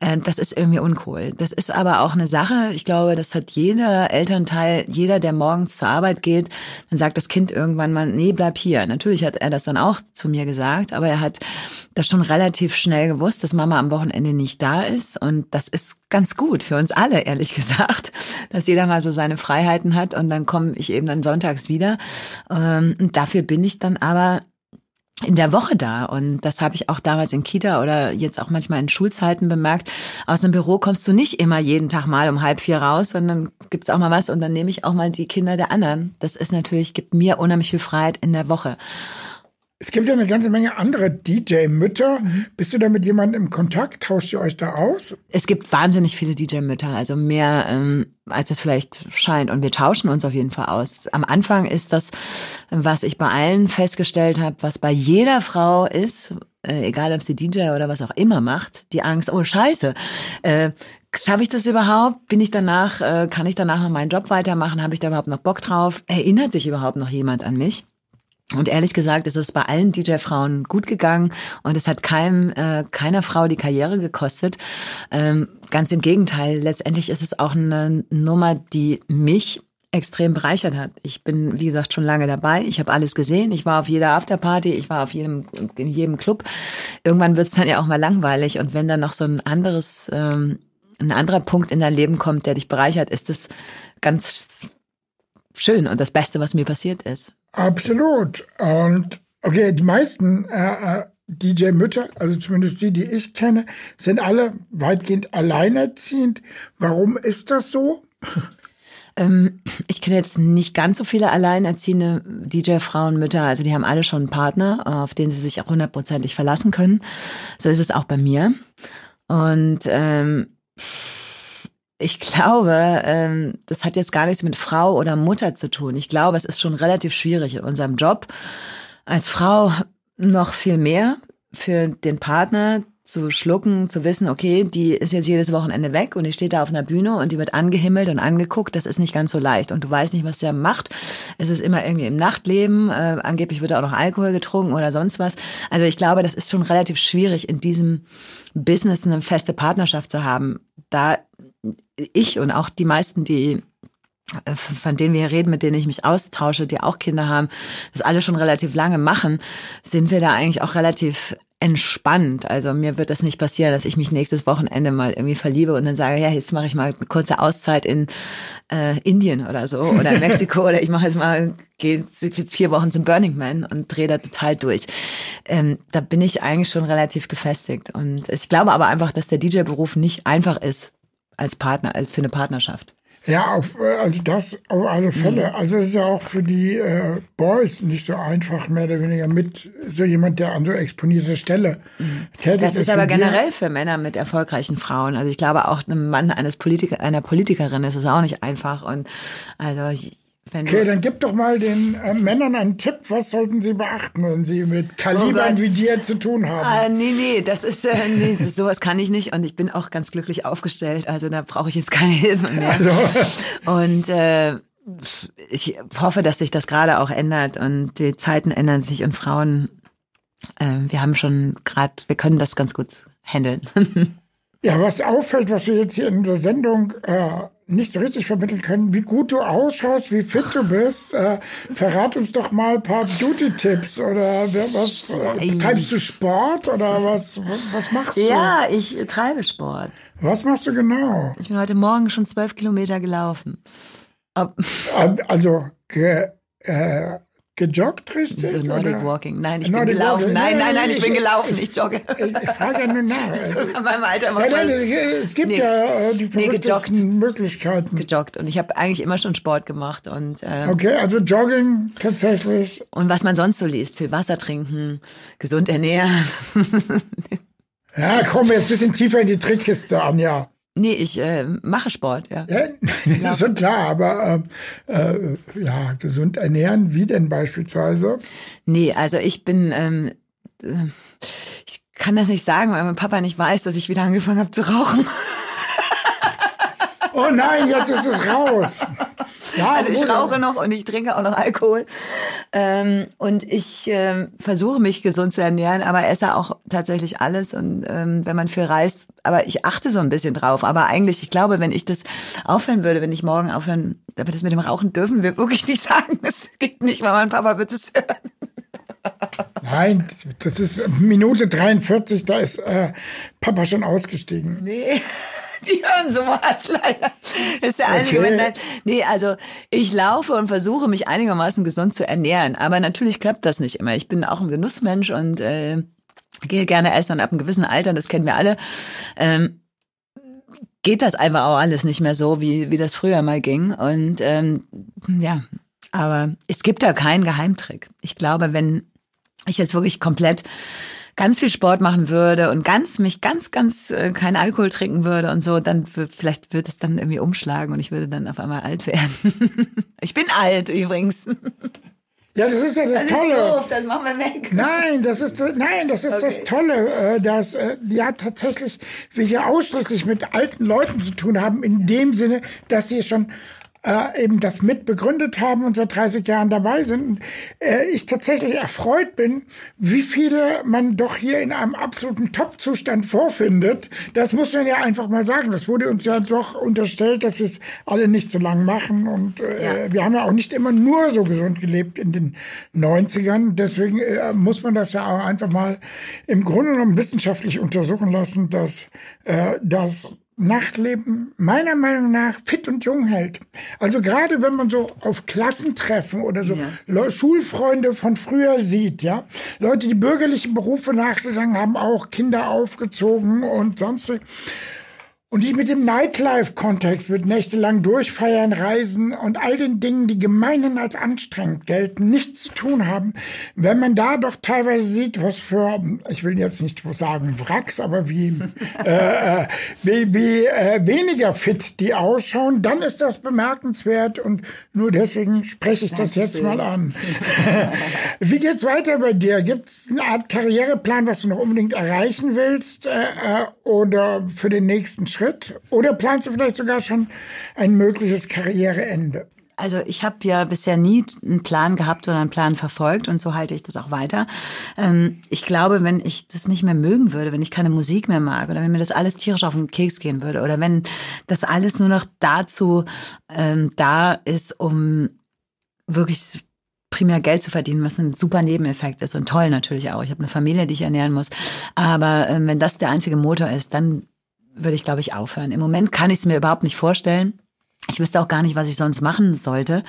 Äh, das ist irgendwie uncool. Das ist aber auch eine Sache. Ich glaube, das hat jeder Elternteil, jeder, der morgens zur Arbeit geht, dann sagt das Kind irgendwann mal, nee, bleib hier. Natürlich hat er das dann auch zu mir gesagt, aber er hat das schon relativ schnell gewusst, dass Mama am Wochenende nicht da ist. Und das ist ganz gut für uns alle, ehrlich gesagt, dass jeder mal so seine Freiheiten hat und dann komme ich eben dann sonntags wieder. Ähm, und dafür bin ich dann aber in der Woche da. Und das habe ich auch damals in Kita oder jetzt auch manchmal in Schulzeiten bemerkt. Aus dem Büro kommst du nicht immer jeden Tag mal um halb vier raus, sondern gibt's auch mal was und dann nehme ich auch mal die Kinder der anderen. Das ist natürlich, gibt mir unheimlich viel Freiheit in der Woche. Es gibt ja eine ganze Menge andere DJ-Mütter. Mhm. Bist du da mit jemandem im Kontakt? Tauscht ihr euch da aus? Es gibt wahnsinnig viele DJ-Mütter, also mehr ähm, als es vielleicht scheint. Und wir tauschen uns auf jeden Fall aus. Am Anfang ist das, was ich bei allen festgestellt habe, was bei jeder Frau ist, äh, egal ob sie DJ oder was auch immer macht, die Angst, oh scheiße, äh, Schaffe ich das überhaupt? Bin ich danach, äh, kann ich danach noch meinen Job weitermachen? Habe ich da überhaupt noch Bock drauf? Erinnert sich überhaupt noch jemand an mich? Und ehrlich gesagt ist es bei allen DJ-Frauen gut gegangen und es hat keinem, äh, keiner Frau die Karriere gekostet. Ähm, ganz im Gegenteil, letztendlich ist es auch eine Nummer, die mich extrem bereichert hat. Ich bin, wie gesagt, schon lange dabei. Ich habe alles gesehen. Ich war auf jeder Afterparty, ich war auf jedem, in jedem Club. Irgendwann wird es dann ja auch mal langweilig. Und wenn dann noch so ein anderes, ähm, ein anderer Punkt in dein Leben kommt, der dich bereichert, ist es ganz schön und das Beste, was mir passiert ist. Absolut. Und okay, die meisten äh, äh DJ-Mütter, also zumindest die, die ich kenne, sind alle weitgehend alleinerziehend. Warum ist das so? Ähm, ich kenne jetzt nicht ganz so viele alleinerziehende DJ-Frauen, Mütter. Also die haben alle schon einen Partner, auf den sie sich auch hundertprozentig verlassen können. So ist es auch bei mir. Und ähm, ich glaube, ähm, das hat jetzt gar nichts mit Frau oder Mutter zu tun. Ich glaube, es ist schon relativ schwierig in unserem Job. Als Frau noch viel mehr für den Partner zu schlucken, zu wissen, okay, die ist jetzt jedes Wochenende weg und die steht da auf einer Bühne und die wird angehimmelt und angeguckt, das ist nicht ganz so leicht. Und du weißt nicht, was der macht. Es ist immer irgendwie im Nachtleben, äh, angeblich wird auch noch Alkohol getrunken oder sonst was. Also ich glaube, das ist schon relativ schwierig, in diesem Business eine feste Partnerschaft zu haben. Da ich und auch die meisten, die äh, von denen wir hier reden, mit denen ich mich austausche, die auch Kinder haben, das alle schon relativ lange machen, sind wir da eigentlich auch relativ entspannt. Also mir wird das nicht passieren, dass ich mich nächstes Wochenende mal irgendwie verliebe und dann sage, ja, jetzt mache ich mal eine kurze Auszeit in äh, Indien oder so oder in Mexiko oder ich mache jetzt mal, gehe jetzt vier Wochen zum Burning Man und drehe da total durch. Ähm, da bin ich eigentlich schon relativ gefestigt. Und ich glaube aber einfach, dass der DJ-Beruf nicht einfach ist als Partner, als für eine Partnerschaft. Ja, auf, äh, also das auf alle Fälle. Mhm. Also es ist ja auch für die äh, Boys nicht so einfach, mehr oder weniger mit so jemand, der an so exponierter Stelle mhm. tätig ist. Das ist aber generell für Männer mit erfolgreichen Frauen. Also ich glaube auch einem Mann eines Politiker, einer Politikerin ist es auch nicht einfach. Und also ich, wenn okay, dann gib doch mal den äh, Männern einen Tipp. Was sollten sie beachten, wenn sie mit Kalibern oh wie dir zu tun haben? Ah, nee, nee, das ist, äh, nee, sowas kann ich nicht. Und ich bin auch ganz glücklich aufgestellt. Also da brauche ich jetzt keine Hilfe mehr. Also. Und äh, ich hoffe, dass sich das gerade auch ändert und die Zeiten ändern sich und Frauen, äh, wir haben schon gerade, wir können das ganz gut handeln. Ja, was auffällt, was wir jetzt hier in der Sendung äh, nicht so richtig vermitteln können, wie gut du ausschaust, wie fit du bist. Äh, verrat uns doch mal ein paar Beauty-Tipps oder was? Äh, treibst du Sport oder was, was machst du? Ja, ich treibe Sport. Was machst du genau? Ich bin heute Morgen schon zwölf Kilometer gelaufen. Ob, Also ge, äh, gejoggt richtig? so Nordic oder? Walking. Nein, ich Nordic bin gelaufen. Walking. Nein, nein, nein, ich bin ich- gelaufen, ich jogge. Ich, ich frage ja nur nach. So bei meinem Alter macht man nein, es gibt Nee. ja äh, die Nee, verrücktesten Möglichkeiten. gejoggt und ich habe eigentlich immer schon Sport gemacht und äh, Okay, also Jogging tatsächlich. und was man sonst so liest, viel Wasser trinken, gesund ernähren. Ja, wir jetzt ein bisschen tiefer in die Trickkiste an, ja. Nee, ich äh, mache Sport, ja. Ja, das ist schon klar, aber ähm, äh, ja, gesund ernähren, wie denn beispielsweise? Nee, also ich bin, ähm, äh, ich kann das nicht sagen, weil mein Papa nicht weiß, dass ich wieder angefangen habe zu rauchen. Oh nein, jetzt ist es raus. Ja, Also ich rauche noch und ich trinke auch noch Alkohol. Ähm, und ich ähm, versuche mich gesund zu ernähren, aber esse auch tatsächlich alles. Und ähm, wenn man viel reist, aber ich achte so ein bisschen drauf. Aber eigentlich, ich glaube, wenn ich das aufhören würde, wenn ich morgen aufhören, aber das mit dem Rauchen dürfen wir wirklich nicht sagen. Das geht nicht, weil mein Papa wird es hören. Nein, das ist Minute 43, da ist äh, Papa schon ausgestiegen. Nee. Die hören sowas leider. Das ist der einzige Okay. Moment. Nee, also ich laufe und versuche mich einigermaßen gesund zu ernähren. Aber natürlich klappt das nicht immer. Ich bin auch ein Genussmensch und äh, gehe gerne essen und ab einem gewissen Alter, das kennen wir alle, ähm, geht das einfach auch alles nicht mehr so, wie, wie das früher mal ging. Und ähm, ja, aber es gibt da keinen Geheimtrick. Ich glaube, wenn ich jetzt wirklich komplett ganz viel Sport machen würde und ganz mich ganz ganz äh, keinen Alkohol trinken würde und so, dann vielleicht würde es dann irgendwie umschlagen und ich würde dann auf einmal alt werden. ich bin alt übrigens. Ja, das ist ja das, Das ist Tolle. doof, das machen wir weg. Nein, das ist nein, das ist das Okay. Tolle, äh, dass äh, ja tatsächlich wir hier ausschließlich mit alten Leuten zu tun haben, in dem Sinne, dass sie schon äh, eben das mit begründet haben und seit 30 Jahren dabei sind. Und, äh, ich tatsächlich erfreut bin, wie viele man doch hier in einem absoluten Top-Zustand vorfindet. Das muss man ja einfach mal sagen. Das wurde uns ja doch unterstellt, dass wir es alle nicht so lang machen. Und äh, Ja. wir haben ja auch nicht immer nur so gesund gelebt in den 90ern. Deswegen äh, muss man das ja auch einfach mal im Grunde genommen wissenschaftlich untersuchen lassen, dass äh, das Nachtleben meiner Meinung nach fit und jung hält. Also gerade wenn man so auf Klassentreffen oder so Ja. Schulfreunde von früher sieht, ja, Leute, die bürgerliche Berufe nachgegangen haben, auch Kinder aufgezogen und sonst. Und die mit dem Nightlife-Kontext, mit nächtelang durchfeiern, reisen und all den Dingen, die gemeinhin als anstrengend gelten, nichts zu tun haben. Wenn man da doch teilweise sieht, was für, ich will jetzt nicht sagen Wracks, aber wie, äh, äh, wie, wie äh, weniger fit die ausschauen, dann ist das bemerkenswert und nur deswegen spreche ich das jetzt mal an. wie geht's weiter bei dir? Gibt's eine Art Karriereplan, was du noch unbedingt erreichen willst äh, äh, oder für den nächsten Schritt? Oder planst du vielleicht sogar schon ein mögliches Karriereende? Also ich habe ja bisher nie einen Plan gehabt oder einen Plan verfolgt und so halte ich das auch weiter. Ähm, ich glaube, wenn ich das nicht mehr mögen würde, wenn ich keine Musik mehr mag oder wenn mir das alles tierisch auf den Keks gehen würde oder wenn das alles nur noch dazu ähm, da ist, um wirklich primär Geld zu verdienen, was ein super Nebeneffekt ist und toll natürlich auch. Ich habe eine Familie, die ich ernähren muss. Aber ähm, wenn das der einzige Motor ist, dann würde ich, glaube ich, aufhören. Im Moment kann ich es mir überhaupt nicht vorstellen. Ich wüsste auch gar nicht, was ich sonst machen sollte.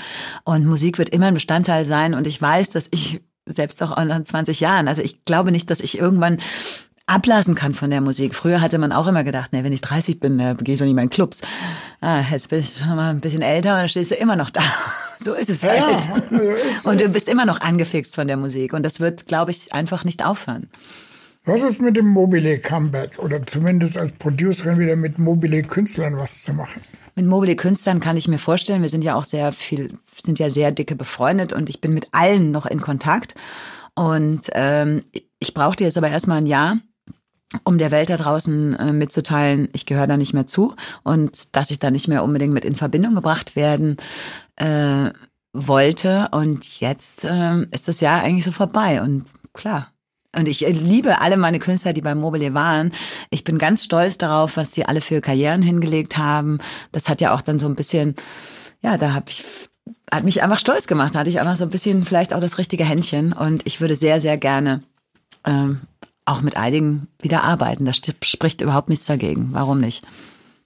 Und Musik wird immer ein Bestandteil sein. Und ich weiß, dass ich selbst auch nach 20 Jahren, also ich glaube nicht, dass ich irgendwann ablassen kann von der Musik. Früher hatte man auch immer gedacht, ne, wenn ich 30 bin, äh, gehe ich doch nicht mehr in Clubs. Ah, jetzt bin ich schon mal ein bisschen älter und dann stehst du immer noch da. So ist es Ja, halt. also es Und du ist- bist immer noch angefixt von der Musik. Und das wird, glaube ich, einfach nicht aufhören. Was ist mit dem Mobile-Comeback oder zumindest als Producerin wieder mit Mobile-Künstlern was zu machen? Mit mobile Künstlern kann ich mir vorstellen, wir sind ja auch sehr viel, sind ja sehr dicke befreundet und ich bin mit allen noch in Kontakt. Und ähm, ich brauchte jetzt aber erstmal ein Jahr, um der Welt da draußen äh, mitzuteilen, ich gehöre da nicht mehr zu und dass ich da nicht mehr unbedingt mit in Verbindung gebracht werden äh, wollte. Und jetzt äh, ist das Jahr eigentlich so vorbei und klar. Und ich äh, liebe alle meine Künstler, die beim Mobile waren. Ich bin ganz stolz darauf, was die alle für Karrieren hingelegt haben. Das hat ja auch dann so ein bisschen, ja, da habe ich hat mich einfach stolz gemacht. Da hatte ich einfach so ein bisschen vielleicht auch das richtige Händchen. Und ich würde sehr, sehr gerne ähm, auch mit einigen wieder arbeiten. Da spricht überhaupt nichts dagegen. Warum nicht?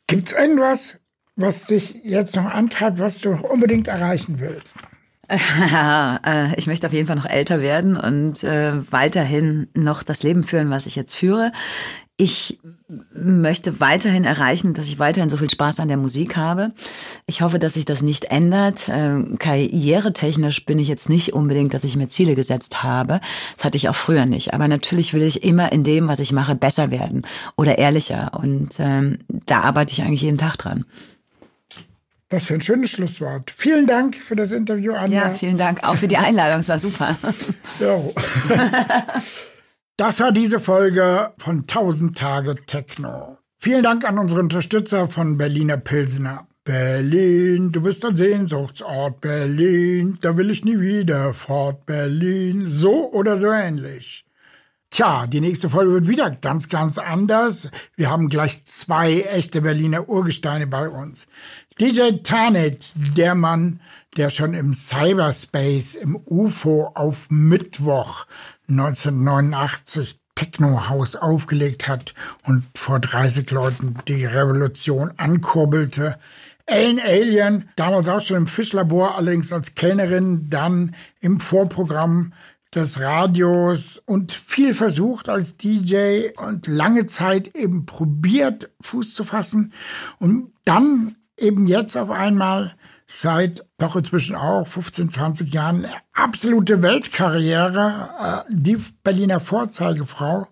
Gibt's irgendwas, was dich jetzt noch antreibt, was du unbedingt erreichen willst? Äh, ich möchte auf jeden Fall noch älter werden und äh, weiterhin noch das Leben führen, was ich jetzt führe. Ich möchte weiterhin erreichen, dass ich weiterhin so viel Spaß an der Musik habe. Ich hoffe, dass sich das nicht ändert. Ähm, karrieretechnisch bin ich jetzt nicht unbedingt, dass ich mir Ziele gesetzt habe. Das hatte ich auch früher nicht. Aber natürlich will ich immer in dem, was ich mache, besser werden oder ehrlicher. Und ähm, da arbeite ich eigentlich jeden Tag dran. Was für ein schönes Schlusswort. Vielen Dank für das Interview, Anja. Ja, vielen Dank auch für die Einladung. Es war super. ja. Das war diese Folge von 1000 Tage Techno. Vielen Dank an unsere Unterstützer von Berliner Pilsner. Berlin, du bist ein Sehnsuchtsort, Berlin, da will ich nie wieder fort, Berlin, so oder so ähnlich. Tja, die nächste Folge wird wieder ganz, ganz anders. Wir haben gleich zwei echte Berliner Urgesteine bei uns. DJ Tanit, der Mann, der schon im Cyberspace, im UFO auf Mittwoch 1989 Techno House aufgelegt hat und vor 30 Leuten die Revolution ankurbelte. Ellen Alien, damals auch schon im Fischlabor, allerdings als Kellnerin, dann im Vorprogramm des Radios und viel versucht als DJ und lange Zeit eben probiert, Fuß zu fassen und dann eben jetzt auf einmal seit doch inzwischen auch 15, 20 Jahren absolute Weltkarriere, äh, die Berliner Vorzeigefrau.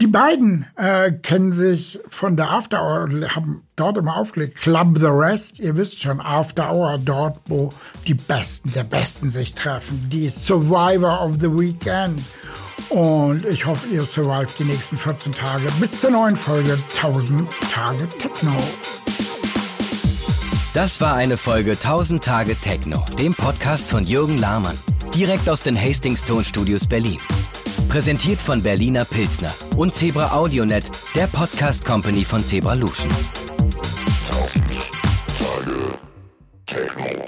Die beiden äh, kennen sich von der After Hour, haben dort immer aufgelegt. Club the Rest, ihr wisst schon, After Hour, dort, wo die Besten der Besten sich treffen. Die Survivor of the Weekend. Und ich hoffe, ihr survived die nächsten 14 Tage bis zur neuen Folge 1000 Tage Techno. Das war eine Folge 1000 Tage Techno, dem Podcast von Jürgen Lahmann, direkt aus den Hastings Tonstudios Berlin. Präsentiert von Berliner Pilzner und Zebra Audionet, der Podcast Company von Zebra Luschen. 1000 Tage Techno.